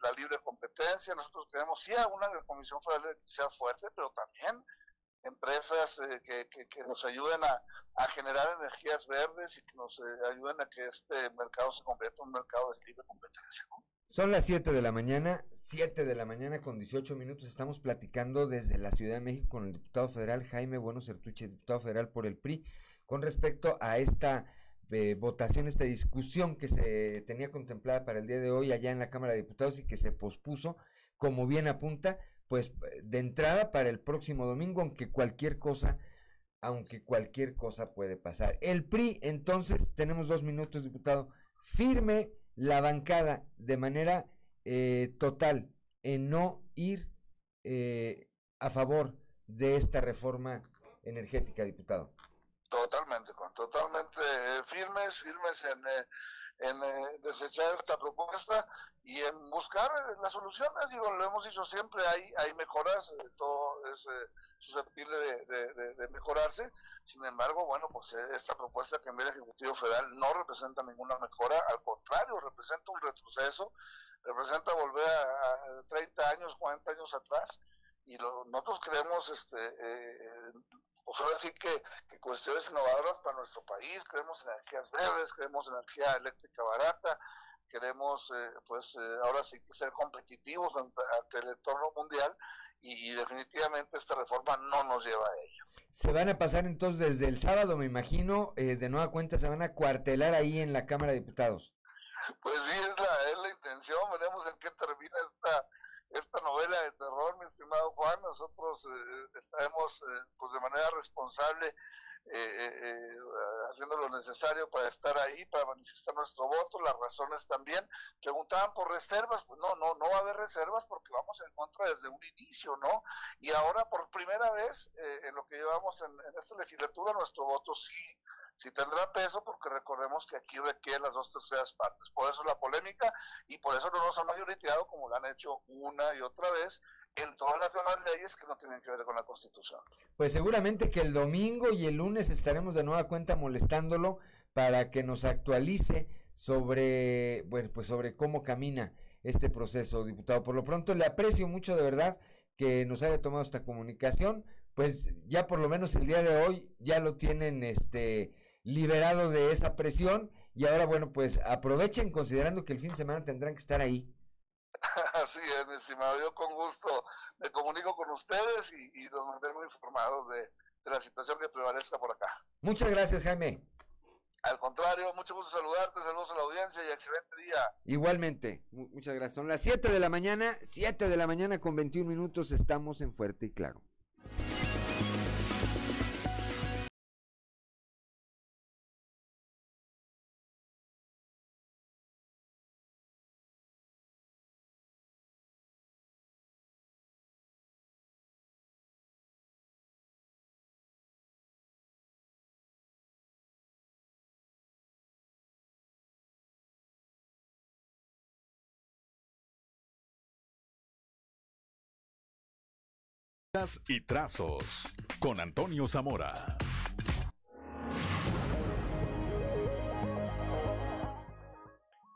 la libre competencia, nosotros queremos sí a una comisión federal que sea fuerte, pero también empresas eh, que, que, nos ayuden a, a generar energías verdes y que nos eh, ayuden a que este mercado se convierta en un mercado de libre competencia. ¿no? Son las 7 de la mañana, 7 de la mañana con 18 minutos. Estamos platicando desde la Ciudad de México con el diputado federal Jaime Bueno Certuche, diputado federal por el PRI, con respecto a esta eh, votación, esta discusión que se tenía contemplada para el día de hoy allá en la Cámara de Diputados y que se pospuso, como bien apunta, pues de entrada para el próximo domingo, aunque cualquier cosa, aunque cualquier cosa puede pasar. El PRI, entonces, tenemos dos minutos, diputado, firme la bancada de manera eh, total en no ir eh, a favor de esta reforma energética, diputado. Totalmente, totalmente eh, firmes, firmes en, eh, en eh, desechar esta propuesta y en buscar eh, las soluciones. Digo, lo hemos dicho siempre, hay, hay mejoras, eh, todo es eh, susceptible de, de- mejorarse. Sin embargo, bueno, pues eh, esta propuesta que envía el Ejecutivo Federal no representa ninguna mejora, al contrario, representa un retroceso, representa volver a, a 30 años, 40 años atrás. Y lo- nosotros creemos, este, eh, pues ahora sí que, que cuestiones innovadoras para nuestro país, en energías verdes, en energía eléctrica barata, queremos eh, pues eh, ahora sí que ser competitivos ante, ante el entorno mundial y, y definitivamente esta reforma no nos lleva a ello. Se van a pasar entonces desde el sábado, me imagino, eh, de nueva cuenta se van a cuartelar ahí en la Cámara de Diputados. Pues sí, es la, es la intención, veremos en qué termina esta esta novela de terror, mi estimado Juan. Nosotros eh, estaremos eh, pues de manera responsable eh, eh, eh, haciendo lo necesario para estar ahí, para manifestar nuestro voto, las razones también. Preguntaban por reservas, pues no, no, no va a haber reservas porque vamos en contra desde un inicio, ¿no? Y ahora por primera vez eh, en lo que llevamos en, en esta legislatura, nuestro voto sí sí tendrá peso porque recordemos que aquí requiere las dos terceras partes. Por eso la polémica y por eso no nos han mayoriteado como lo han hecho una y otra vez en todas las demás leyes que no tienen que ver con la Constitución. Pues seguramente que el domingo y el lunes estaremos de nueva cuenta molestándolo para que nos actualice sobre, bueno, pues sobre cómo camina este proceso, diputado. Por lo pronto le aprecio mucho de verdad que nos haya tomado esta comunicación, pues ya por lo menos el día de hoy ya lo tienen este liberado de esa presión y ahora bueno, pues aprovechen considerando que el fin de semana tendrán que estar ahí. Así es, mi estimado. Yo con gusto me comunico con ustedes y, y los mantengo informados de, de la situación que prevalezca por acá. Muchas gracias, Jaime. Al contrario, mucho gusto saludarte, saludos a la audiencia y excelente día. Igualmente, mu- muchas gracias. Son las 7 de la mañana, 7 de la mañana con 21 minutos, estamos en Fuerte y Claro. Y trazos con Antonio Zamora.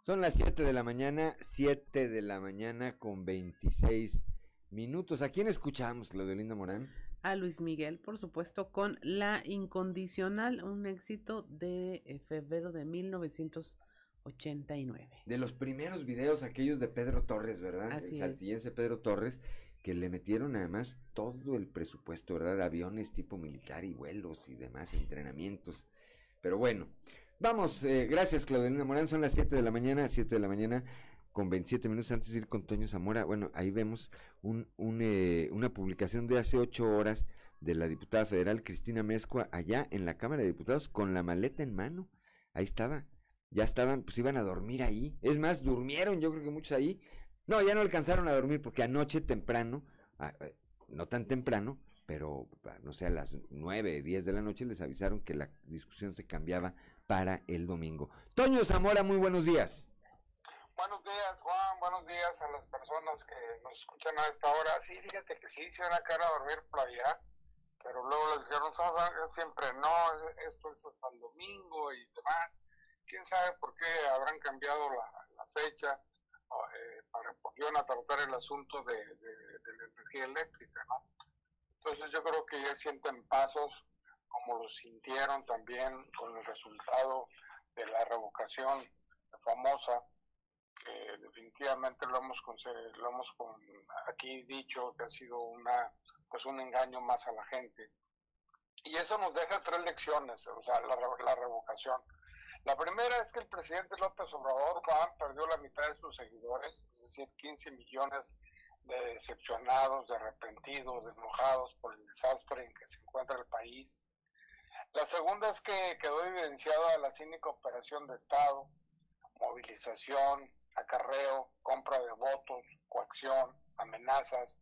Son las 7 de la mañana, 7 de la mañana con 26 minutos. ¿A quién escuchamos, Claudio Linda Morán? A Luis Miguel, por supuesto, con La Incondicional, un éxito de eh, febrero de 1989. De los primeros videos, aquellos de Pedro Torres, ¿verdad? Así el es. saltillense Pedro Torres, que le metieron además todo el presupuesto, ¿verdad? Aviones tipo militar y vuelos y demás, entrenamientos. Pero bueno, vamos, eh, gracias Claudelina Morán, son las 7 de la mañana, 7 de la mañana con 27 minutos antes de ir con Toño Zamora. Bueno, ahí vemos un, un, eh, una publicación de hace 8 horas de la diputada federal Cristina Mezcua allá en la Cámara de Diputados con la maleta en mano. Ahí estaba. Ya estaban, pues iban a dormir ahí. Es más, durmieron, yo creo que muchos ahí. No, ya no alcanzaron a dormir porque anoche temprano, ah, eh, no tan temprano, pero ah, no sé, a las 9, 10 de la noche les avisaron que la discusión se cambiaba para el domingo. Toño Zamora, muy buenos días. Buenos días, Juan. Buenos días a las personas que nos escuchan a esta hora. Sí, fíjate que sí, se van a quedar a dormir por allá, pero luego les dijeron, "No, no, siempre no, esto es hasta el domingo y demás. Quién sabe por qué habrán cambiado la, la fecha eh, iban a tratar el asunto de, de- la energía eléctrica, ¿no? Entonces yo creo que ya sienten pasos, como lo sintieron también con el resultado de la revocación famosa que definitivamente lo hemos conse- lo hemos con- aquí dicho que ha sido una pues un engaño más a la gente y eso nos deja tres lecciones o sea la, la revocación la primera es que el presidente López Obrador Juan perdió la mitad de sus seguidores es decir 15 millones de decepcionados de arrepentidos de enojados por el desastre en que se encuentra el país. La segunda es que quedó evidenciada la cínica operación de Estado movilización, acarreo, compra de votos, coacción, amenazas,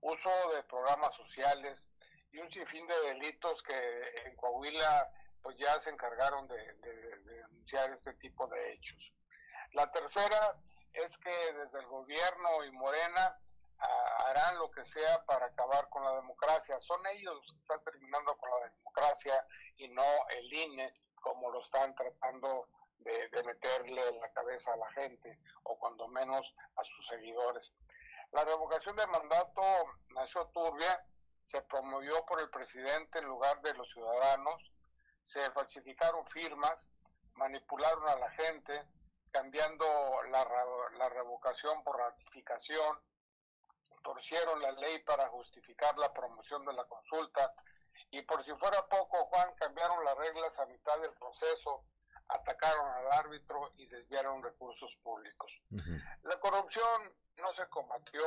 uso de programas sociales y un sinfín de delitos que en Coahuila pues ya se encargaron de, denunciar este tipo de hechos. La tercera es que desde el gobierno y Morena ah, harán lo que sea para acabar con la democracia. Son ellos los que están terminando con la democracia y no el INE, como lo están tratando de, de meterle en la cabeza a la gente, o cuando menos a sus seguidores. La revocación del mandato nació turbia, se promovió por el presidente en lugar de los ciudadanos, se falsificaron firmas, manipularon a la gente, cambiando la, la revocación por ratificación, torcieron la ley para justificar la promoción de la consulta y por si fuera poco, Juan, cambiaron las reglas a mitad del proceso, atacaron al árbitro y desviaron recursos públicos. La corrupción no se combatió,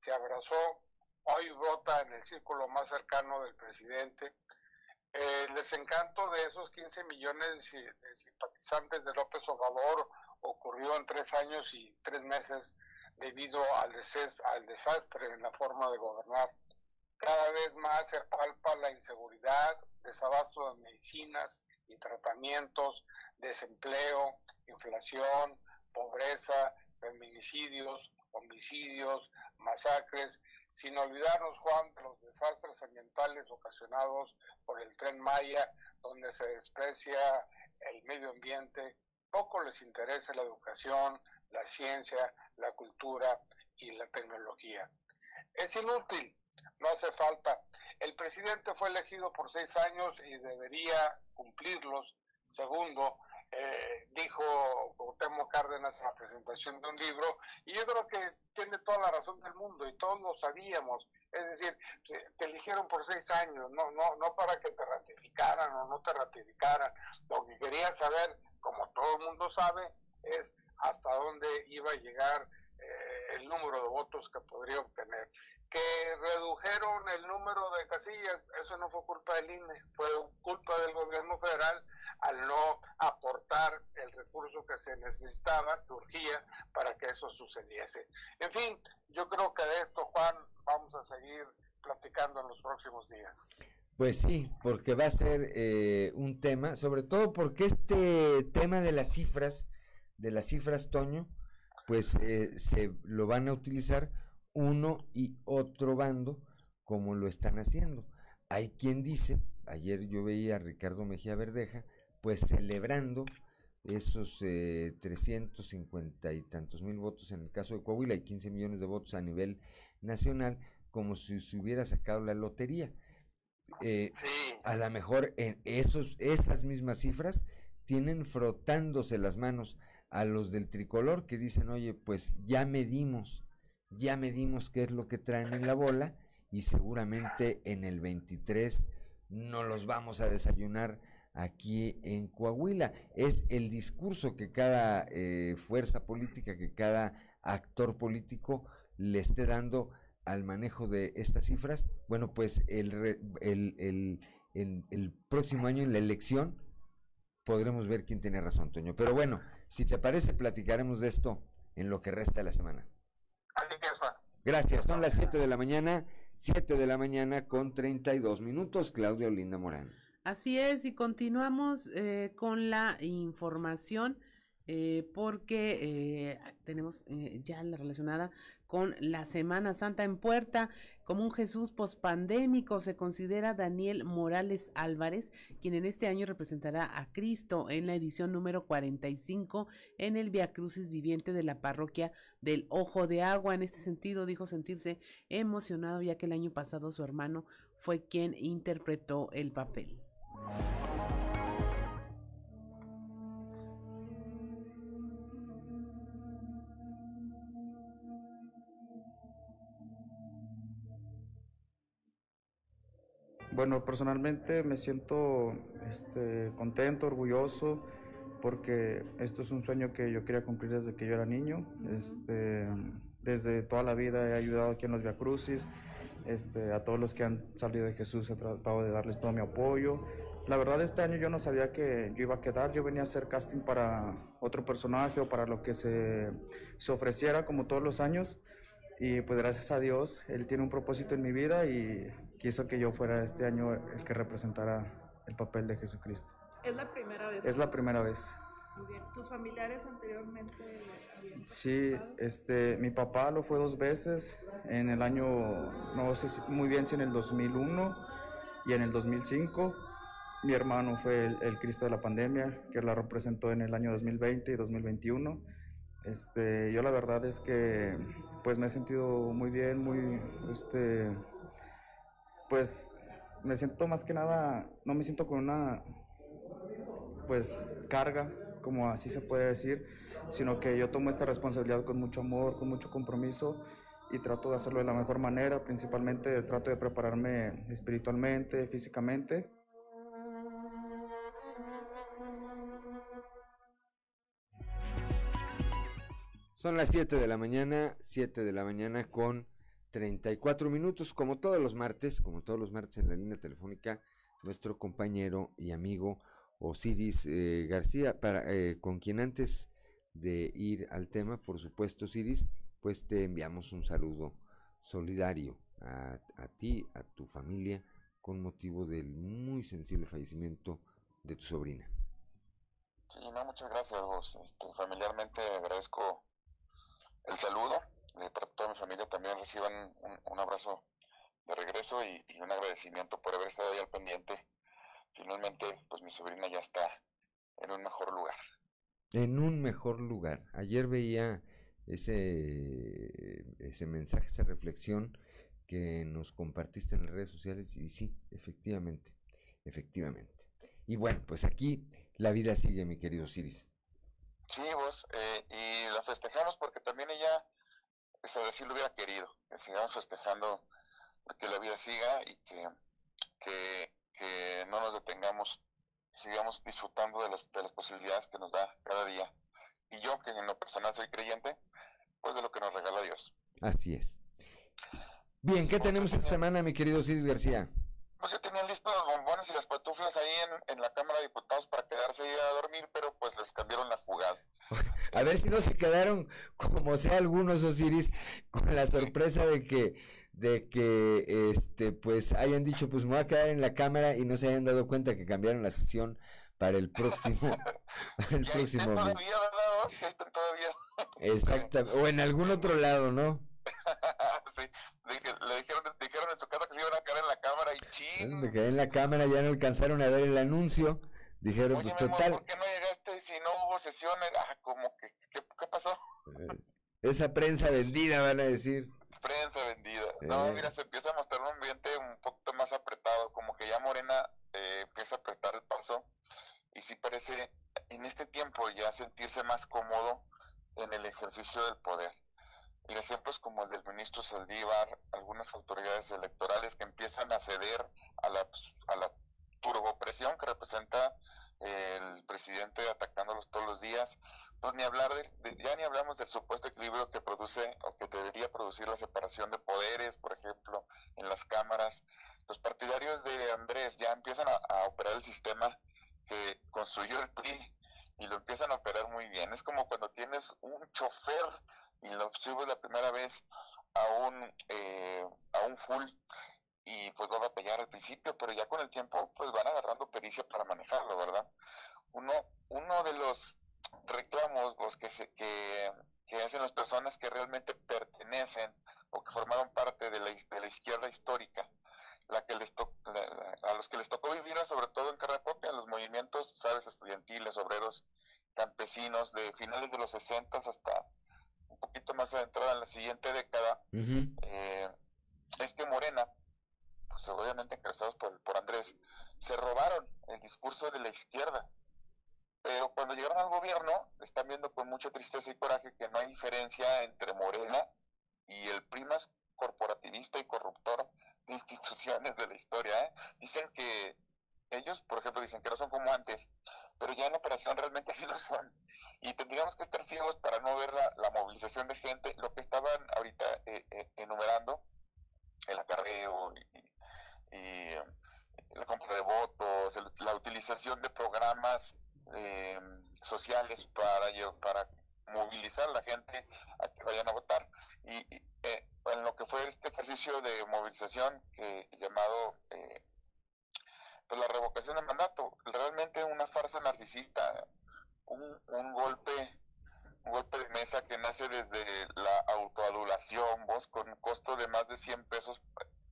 se abrazó, hoy vota en el círculo más cercano del presidente, el desencanto de esos 15 millones de simpatizantes de López Obrador ocurrió en tres años y tres meses debido al, al desastre en la forma de gobernar. Cada vez más se palpa la inseguridad, desabasto de medicinas y tratamientos, desempleo, inflación, pobreza, feminicidios, homicidios, masacres, sin olvidarnos, Juan, de los desastres ambientales ocasionados por el tren Maya, donde se desprecia el medio ambiente, poco les interesa la educación, la ciencia, la cultura y la tecnología. Es inútil, no hace falta. El presidente fue elegido por seis años y debería cumplirlos. Segundo, eh, dijo Cuauhtémoc Cárdenas en la presentación de un libro, y yo creo que tiene toda la razón del mundo, y todos lo sabíamos. Es decir, te eligieron por seis años, no, no, no para que te ratificaran o no te ratificaran. Lo que quería saber, como todo el mundo sabe, es hasta dónde iba a llegar eh, el número de votos que podría obtener. Que redujeron el número de casillas, eso no fue culpa del INE, fue culpa del gobierno federal al no aportar el recurso que se necesitaba, que urgía, para que eso sucediese. En fin, yo creo que de esto, Juan, vamos a seguir platicando en los próximos días. Pues sí, porque va a ser eh, un tema, sobre todo porque este tema de las cifras, de las cifras, Toño, pues eh, se lo van a utilizar uno y otro bando como lo están haciendo. Hay quien dice, ayer yo veía a Ricardo Mejía Verdeja, pues celebrando esos eh, 350 y tantos mil votos en el caso de Coahuila y 15 millones de votos a nivel nacional, como si se hubiera sacado la lotería. Eh, A lo mejor en esos, esas mismas cifras tienen frotándose las manos a los del tricolor que dicen, oye, pues ya medimos, ya medimos qué es lo que traen en la bola y seguramente en el 23 no los vamos a desayunar aquí en Coahuila. Es el discurso que cada eh, fuerza política, que cada actor político le esté dando al manejo de estas cifras. Bueno, pues el, el, el, próximo año en la elección podremos ver quién tiene razón, Toño. Pero bueno, si te parece, platicaremos de esto en lo que resta de la semana. Gracias, son las 7 de la mañana, 7 de la mañana con 32 minutos. Claudia Olinda Morán. Así es, y continuamos eh, con la información eh, porque eh, tenemos eh, ya la relacionada con la Semana Santa en puerta. Como un Jesús pospandémico se considera Daniel Morales Álvarez, quien en este año representará a Cristo en la edición número 45 en el Via Crucis viviente de la parroquia del Ojo de Agua. En este sentido, dijo sentirse emocionado ya que el año pasado su hermano fue quien interpretó el papel. Bueno, personalmente me siento este, contento, orgulloso, porque esto es un sueño que yo quería cumplir desde que yo era niño. Este, desde toda la vida he ayudado aquí en los Via Crucis, este, a todos los que han salido de Jesús he tratado de darles todo mi apoyo. La verdad este año yo no sabía que yo iba a quedar, yo venía a hacer casting para otro personaje o para lo que se, se ofreciera como todos los años y pues gracias a Dios Él tiene un propósito en mi vida y quiso que yo fuera este año el que representara el papel de Jesucristo. Es la primera vez. Es la primera vez. Muy bien. ¿Tus familiares anteriormente habían Sí, este, mi papá lo fue dos veces, en el año, no sé si- muy bien si en el 2001 y en el 2005. Mi hermano fue el, el Cristo de la pandemia, que la representó en el año 2020 y 2021. Este, yo la verdad es que pues me he sentido muy bien, muy, este, pues me siento más que nada, no me siento con una, pues, carga, como así se puede decir, sino que yo tomo esta responsabilidad con mucho amor, con mucho compromiso y trato de hacerlo de la mejor manera, principalmente trato de prepararme espiritualmente, físicamente. Son las 7 de la mañana, 7 de la mañana con 34 minutos, como todos los martes, como todos los martes en la línea telefónica, nuestro compañero y amigo Osiris eh, García, para, eh, con quien antes de ir al tema, por supuesto, Osiris, pues te enviamos un saludo solidario a, a ti, a tu familia, con motivo del muy sensible fallecimiento de tu sobrina. Sí, no, muchas gracias, vos. Este, familiarmente agradezco el saludo. Para toda mi familia también reciban un, un abrazo de regreso y, y un agradecimiento por haber estado ahí al pendiente. Finalmente, pues mi sobrina ya está en un mejor lugar. en un mejor lugar. Ayer veía ese, ese mensaje, esa reflexión que nos compartiste en las redes sociales y sí, efectivamente, efectivamente. Y bueno, pues aquí la vida sigue, mi querido Ciris. Sí, vos, eh, y la festejamos porque también ella, eso así lo hubiera querido, que sigamos festejando que la vida siga y que, que, que no nos detengamos, sigamos disfrutando de las, de las posibilidades que nos da cada día. Y yo, que en lo personal soy creyente, pues de lo que nos regala Dios. Así es. Bien, ¿qué tenemos esta semana, mi querido Ciris García? Pues ya tenían listos los bombones y las patuflas ahí en, en la Cámara de Diputados para quedarse ahí a dormir, pero pues les cambiaron la jugada. A ver si no se quedaron, como sea algunos Osiris, con la sorpresa de que, de que, este, pues hayan dicho, pues me voy a quedar en la cámara y no se hayan dado cuenta que cambiaron la sesión para el próximo, para el Y ahí próximo. todavía, ¿verdad? estén todavía. Exactamente, o en algún otro lado, ¿no? sí, le dijeron, dijeron en su casa que se iban a quedar en la cámara y ching. Me quedé en la cámara, ya no alcanzaron a ver el anuncio. Dijeron, Oye, pues mi amor, total, ¿por qué no llegaste si no hubo sesiones? Ah, como que, ¿qué, qué pasó? eh, esa prensa vendida, van a decir. Prensa vendida. No, Eh. mira, se empieza a mostrar un ambiente un poquito más apretado, como que ya Morena eh, empieza a apretar el paso y sí parece en este tiempo ya sentirse más cómodo en el ejercicio del poder. Y ejemplos como el del ministro Saldívar, algunas autoridades electorales que empiezan a ceder a la, a la turbopresión que representa eh, el presidente atacándolos todos los días, pues ni hablar de, ya ni hablamos del supuesto equilibrio que produce o que debería producir la separación de poderes, por ejemplo, en las cámaras. Los partidarios de Andrés ya empiezan a, a operar el sistema que construyó el PRI y lo empiezan a operar muy bien. Es como cuando tienes un chofer y lo subes la primera vez a un eh, a un full y pues va a batallar al principio, pero ya con el tiempo pues van agarrando pericia para manejarlo, ¿verdad? Uno, uno de los reclamos pues, que, se, que, hacen las personas que realmente pertenecen o que formaron parte de la, de la izquierda histórica, la que les to- la- la- a los que les tocó vivir sobre todo en carne propia, los movimientos, sabes, estudiantiles, obreros, campesinos, de finales de los 60 hasta un poquito más adentrada en la siguiente década, eh, es que Morena, pues obviamente encabezados por, por Andrés, se robaron el discurso de la izquierda. Pero cuando llegaron al gobierno, están viendo con mucha tristeza y coraje que no hay diferencia entre Morena y el PRI más corporativista y corruptor de instituciones de la historia. ¿eh? Dicen que ellos, por ejemplo, dicen que no son como antes, pero ya en operación realmente sí lo son. Y tendríamos que estar ciegos para no ver la, la movilización de gente, lo que estaban ahorita eh, eh, enumerando, el acarreo y, y, la compra de votos, el- la utilización de programas eh, sociales para, para movilizar a la gente a que vayan a votar. Y, y, eh, en lo que fue este ejercicio de movilización llamado pues la revocación de mandato. Realmente una farsa narcisista, un, un golpe un golpe de mesa que nace desde la autoadulación, vos, con un costo de más de 100 pesos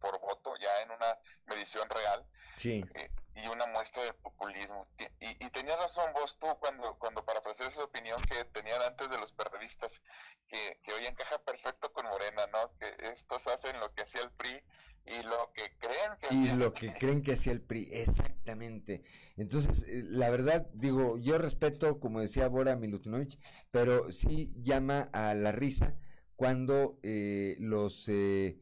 por voto, ya en una medición real. Sí. Eh, y una muestra de populismo. Y, y tenías razón vos tú cuando, cuando parafraseas esa opinión que tenían antes de los periodistas, que, que hoy encaja perfecto con Morena, ¿no? Que estos hacen lo que hacía el PRI y lo que creen que y lo que creen que hacía el PRI, exactamente. Entonces, eh, la verdad, digo, yo respeto, como decía Bora Milutinovich, pero sí llama a la risa cuando eh, los eh,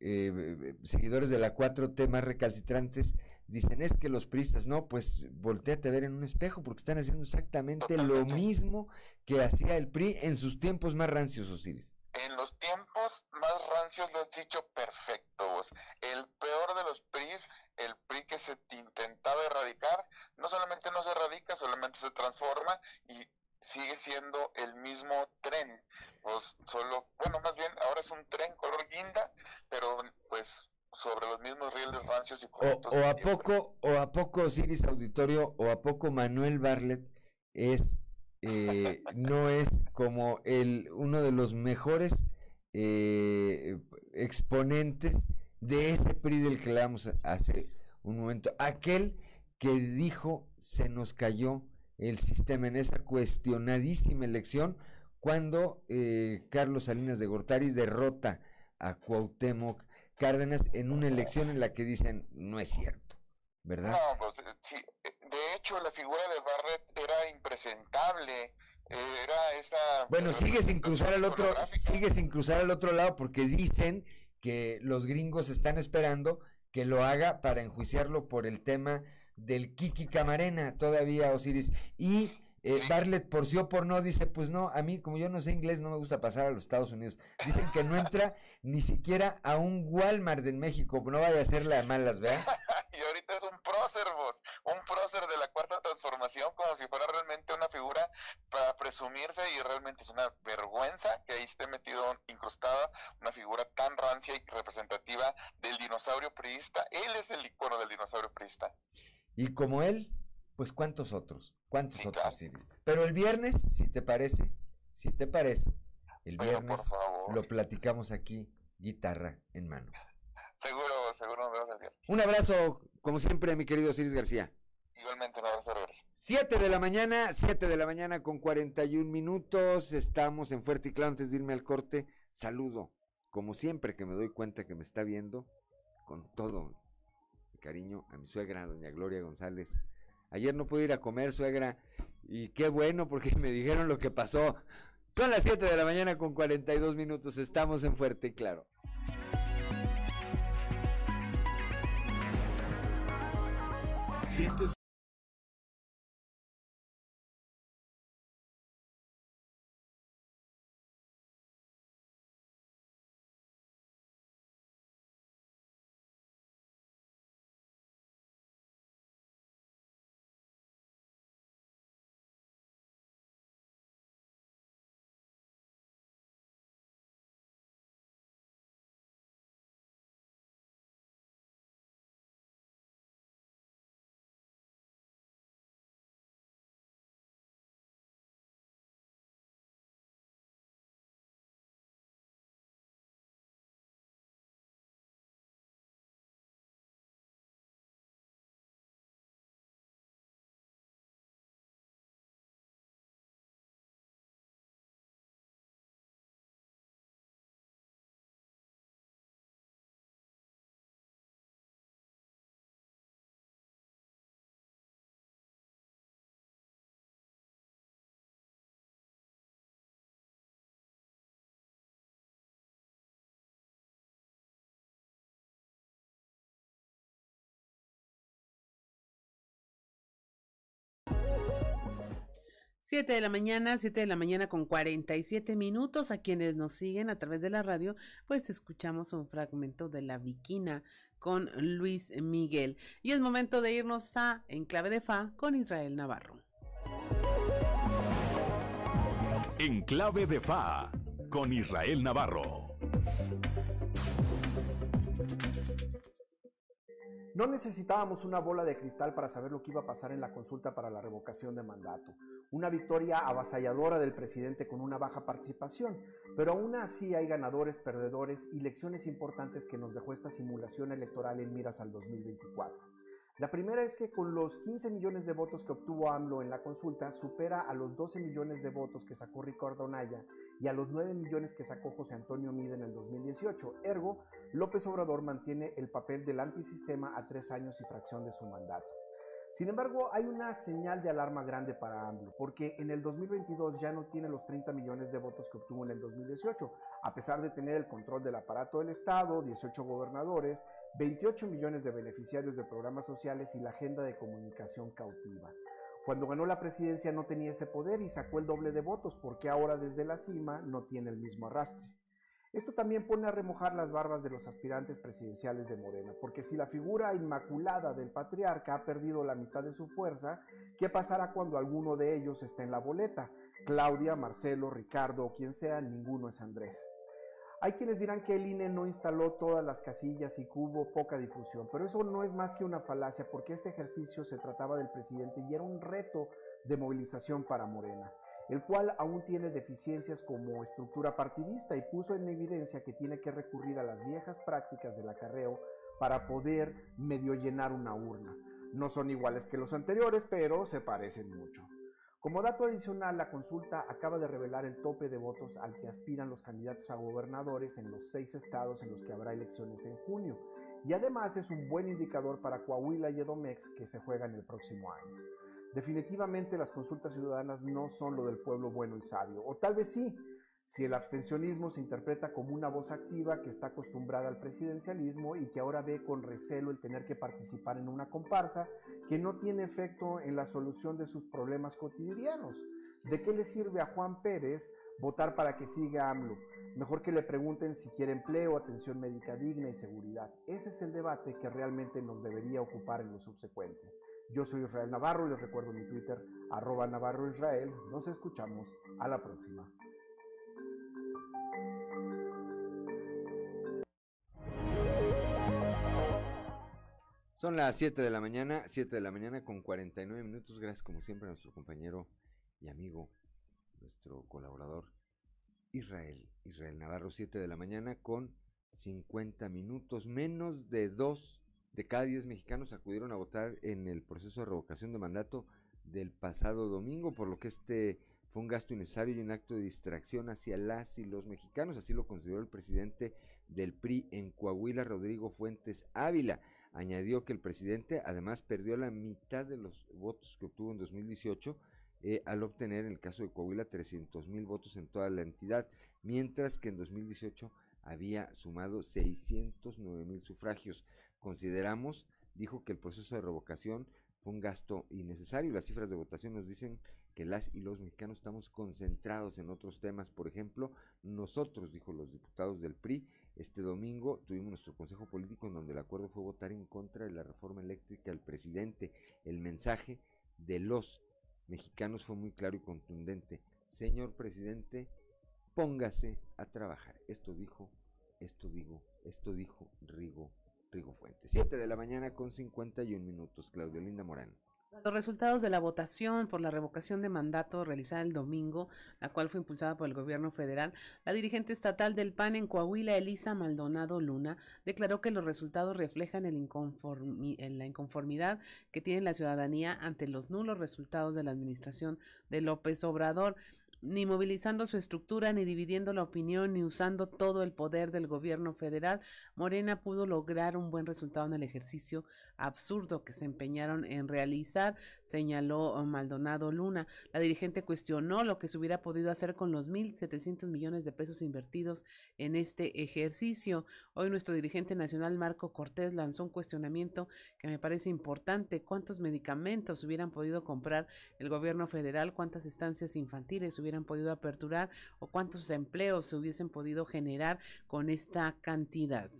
eh, seguidores de la 4T más recalcitrantes dicen es que los priistas no, pues volteate a ver en un espejo porque están haciendo exactamente lo mismo que hacía el PRI en sus tiempos más rancios, Osiris. En los tiempos más rancios lo has dicho perfecto. Vos. El peor de los PRIs, el PRI que se intentaba erradicar, no solamente no se erradica, solamente se transforma y sigue siendo el mismo tren. Pues solo, bueno, más bien ahora es un tren color guinda, pero pues sobre los mismos rieles rancios y O, o a poco, o a poco Osiris Auditorio, o a poco Manuel Barlet es eh, no es como el uno de los mejores eh, exponentes de ese PRI del que hablamos hace un momento. Aquel que dijo se nos cayó el sistema en esa cuestionadísima elección cuando eh, Carlos Salinas de Gortari derrota a Cuauhtémoc Cárdenas en una elección en la que dicen no es cierto, ¿verdad? No, pues, sí, de hecho la figura de Barrett era impresentable, era esa... Bueno, sigue sin cruzar al otro, sigue sin cruzar al otro lado porque dicen que los gringos están esperando que lo haga para enjuiciarlo por el tema del Kiki Camarena, todavía Osiris. Y eh, Bartlett, por sí o por no, dice, pues no, a mí como yo no sé inglés, no me gusta pasar a los Estados Unidos. Dicen que no entra ni siquiera a un Walmart en México, no vaya a hacerle a malas, ¿verdad? y ahorita es un prócer, vos, un prócer de la cuarta transformación, como si fuera realmente una figura para presumirse y realmente es una vergüenza que ahí esté metido, incrustada, una figura tan rancia y representativa del dinosaurio priista. Él es el icono del dinosaurio priista. Y como él, pues cuántos otros, cuántos sí, otros claro. Pero el viernes, si te parece, si te parece, el viernes lo platicamos aquí, guitarra en mano. Seguro, seguro nos vemos el viernes. Un abrazo, como siempre, mi querido Osiris García. Igualmente, un abrazo, regreso. 7 de la mañana, 7 de la mañana con 41 minutos. Estamos en Fuerte y Claro. Antes de irme al corte, saludo, como siempre que me doy cuenta que me está viendo, con todo mi cariño, a mi suegra, doña Gloria González. Ayer no pude ir a comer, suegra. Y qué bueno porque me dijeron lo que pasó. Son las 7 de la mañana con 42 minutos. Estamos en Fuerte y Claro. 7 de la mañana, 7 de la mañana con 47 minutos. A quienes nos siguen a través de la radio, pues escuchamos un fragmento de La Viquina con Luis Miguel. Y es momento de irnos a Enclave de Fa con Israel Navarro. Enclave de Fa con Israel Navarro. No necesitábamos una bola de cristal para saber lo que iba a pasar en la consulta para la revocación de mandato. Una victoria avasalladora del presidente con una baja participación, pero aún así hay ganadores, perdedores y lecciones importantes que nos dejó esta simulación electoral en miras al 2024. La primera es que con los 15 millones de votos que obtuvo AMLO en la consulta, supera a los 12 millones de votos que sacó Ricardo Naya y a los 9 millones que sacó José Antonio Mide en el 2018. Ergo, López Obrador mantiene el papel del antisistema a tres años y fracción de su mandato. Sin embargo, hay una señal de alarma grande para AMLO, porque en el 2022 ya no tiene los 30 millones de votos que obtuvo en el 2018, a pesar de tener el control del aparato del Estado, 18 gobernadores, 28 millones de beneficiarios de programas sociales y la agenda de comunicación cautiva. Cuando ganó la presidencia no tenía ese poder y sacó el doble de votos, porque ahora desde la cima no tiene el mismo arrastre. Esto también pone a remojar las barbas de los aspirantes presidenciales de Morena, porque si la figura inmaculada del patriarca ha perdido la mitad de su fuerza, ¿qué pasará cuando alguno de ellos esté en la boleta? Claudia, Marcelo, Ricardo o quien sea, ninguno es Andrés. Hay quienes dirán que el INE no instaló todas las casillas y que hubo poca difusión, pero eso no es más que una falacia porque este ejercicio se trataba del presidente y era un reto de movilización para Morena el cual aún tiene deficiencias como estructura partidista y puso en evidencia que tiene que recurrir a las viejas prácticas del acarreo para poder medio llenar una urna. No son iguales que los anteriores, pero se parecen mucho. Como dato adicional, la consulta acaba de revelar el tope de votos al que aspiran los candidatos a gobernadores en los seis estados en los que habrá elecciones en junio, y además es un buen indicador para Coahuila y Edomex que se juegan el próximo año. Definitivamente las consultas ciudadanas no son lo del pueblo bueno y sabio, o tal vez sí, si el abstencionismo se interpreta como una voz activa que está acostumbrada al presidencialismo y que ahora ve con recelo el tener que participar en una comparsa que no tiene efecto en la solución de sus problemas cotidianos. ¿De qué le sirve a Juan Pérez votar para que siga AMLO? Mejor que le pregunten si quiere empleo, atención médica digna y seguridad. Ese es el debate que realmente nos debería ocupar en lo subsecuente. Yo soy Israel Navarro les recuerdo mi Twitter, arroba Navarro Israel. Nos escuchamos a la próxima. Son las 7 de la mañana, 7 de la mañana con 49 minutos. Gracias como siempre a nuestro compañero y amigo, nuestro colaborador Israel, Israel Navarro, 7 de la mañana con 50 minutos, menos de dos de cada 10 mexicanos acudieron a votar en el proceso de revocación de mandato del pasado domingo, por lo que este fue un gasto innecesario y un acto de distracción hacia las y los mexicanos, así lo consideró el presidente del PRI en Coahuila, Rodrigo Fuentes Ávila. Añadió que el presidente además perdió la mitad de los votos que obtuvo en 2018 eh, al obtener en el caso de Coahuila 300 mil votos en toda la entidad, mientras que en 2018 había sumado 609 mil sufragios. Consideramos, dijo que el proceso de revocación fue un gasto innecesario. Las cifras de votación nos dicen que las y los mexicanos estamos concentrados en otros temas. Por ejemplo, nosotros, dijo los diputados del PRI, este domingo tuvimos nuestro consejo político en donde el acuerdo fue votar en contra de la reforma eléctrica del presidente. El mensaje de los mexicanos fue muy claro y contundente. Señor presidente, póngase a trabajar. Esto dijo, esto digo, esto dijo Rigo Rigo Fuentes. 7 de la mañana con 51 minutos. Claudio Linda Morán. Los resultados de la votación por la revocación de mandato realizada el domingo, la cual fue impulsada por el gobierno federal, la dirigente estatal del PAN en Coahuila, Elisa Maldonado Luna, declaró que los resultados reflejan el la inconformidad que tiene la ciudadanía ante los nulos resultados de la administración de López Obrador ni movilizando su estructura, ni dividiendo la opinión, ni usando todo el poder del gobierno federal, Morena pudo lograr un buen resultado en el ejercicio absurdo que se empeñaron en realizar, señaló Maldonado Luna. La dirigente cuestionó lo que se hubiera podido hacer con los 1.700 millones de pesos invertidos en este ejercicio. Hoy nuestro dirigente nacional, Marco Cortés, lanzó un cuestionamiento que me parece importante. ¿Cuántos medicamentos hubieran podido comprar el gobierno federal? ¿Cuántas estancias infantiles hubieran podido aperturar o cuántos empleos se hubiesen podido generar con esta cantidad.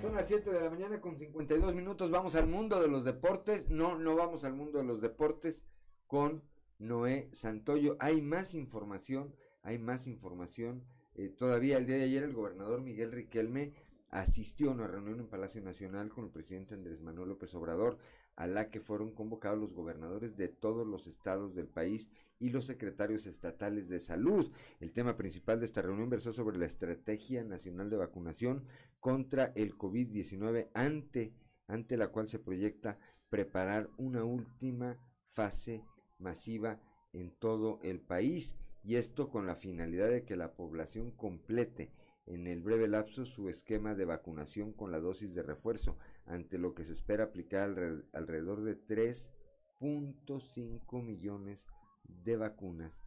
Son las 7 de la mañana con 52 minutos. Vamos al mundo de los deportes. No, no vamos al mundo de los deportes con Noé Santoyo. Hay más información, hay más información. Eh, todavía el día de ayer el gobernador Miguel Riquelme asistió a una reunión en Palacio Nacional con el presidente Andrés Manuel López Obrador, a la que fueron convocados los gobernadores de todos los estados del país y los secretarios estatales de salud. El tema principal de esta reunión versó sobre la estrategia nacional de vacunación contra el COVID-19 ante, ante la cual se proyecta preparar una última fase masiva en todo el país y esto con la finalidad de que la población complete en el breve lapso su esquema de vacunación con la dosis de refuerzo, ante lo que se espera aplicar alrededor de 3.5 millones de vacunas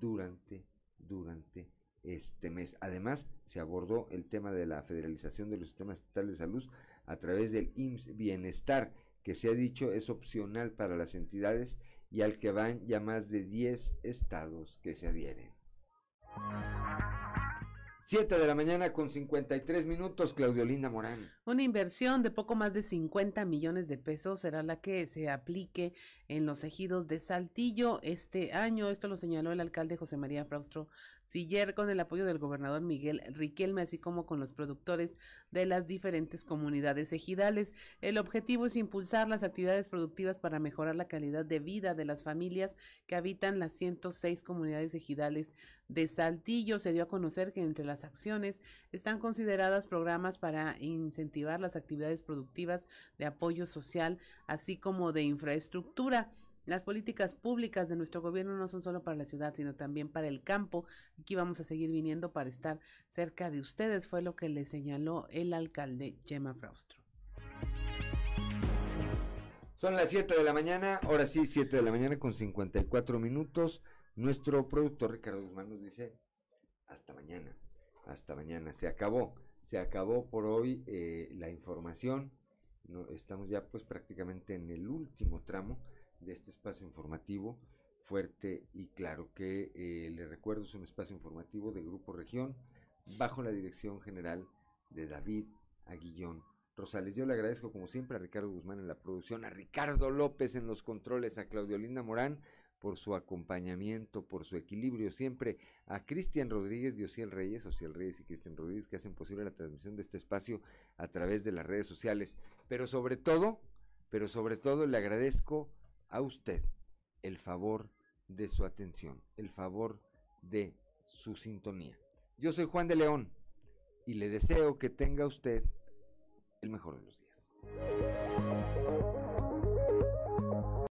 durante, durante este mes. Además, se abordó el tema de la federalización de los sistemas estatales de salud a través del IMSS Bienestar, que se ha dicho es opcional para las entidades y al que van ya más de 10 estados que se adhieren. 7 de la mañana con 53 minutos, Claudio Linda Morán. Una inversión de poco más de 50 millones de pesos será la que se aplique en los ejidos de Saltillo este año. Esto lo señaló el alcalde José María Fraustro Siller con el apoyo del gobernador Miguel Riquelme, así como con los productores de las diferentes comunidades ejidales. El objetivo es impulsar las actividades productivas para mejorar la calidad de vida de las familias que habitan las 106 comunidades ejidales de Saltillo. Se dio a conocer que entre las acciones están consideradas programas para incentivar las actividades productivas de apoyo social, así como de infraestructura. Las políticas públicas de nuestro gobierno no son solo para la ciudad, sino también para el campo. Aquí vamos a seguir viniendo para estar cerca de ustedes, fue lo que le señaló el alcalde Gemma Fraustro. Son las 7 de la mañana, ahora sí, 7 de la mañana con 54 minutos. Nuestro productor Ricardo Guzmán nos dice, hasta mañana, hasta mañana. Se acabó, se acabó por hoy eh, la información. No, estamos ya pues prácticamente en el último tramo de este espacio informativo fuerte y claro que eh, le recuerdo es un espacio informativo de Grupo Región bajo la dirección general de David Aguillón Rosales. Yo le agradezco como siempre a Ricardo Guzmán en la producción, a Ricardo López en los controles, a Claudio Linda Morán por su acompañamiento, por su equilibrio siempre, a Cristian Rodríguez y Ociel Reyes, Ociel Reyes y Cristian Rodríguez que hacen posible la transmisión de este espacio a través de las redes sociales, pero sobre todo, pero sobre todo le agradezco a usted el favor de su atención, el favor de su sintonía. Yo soy Juan de León y le deseo que tenga usted el mejor de los días.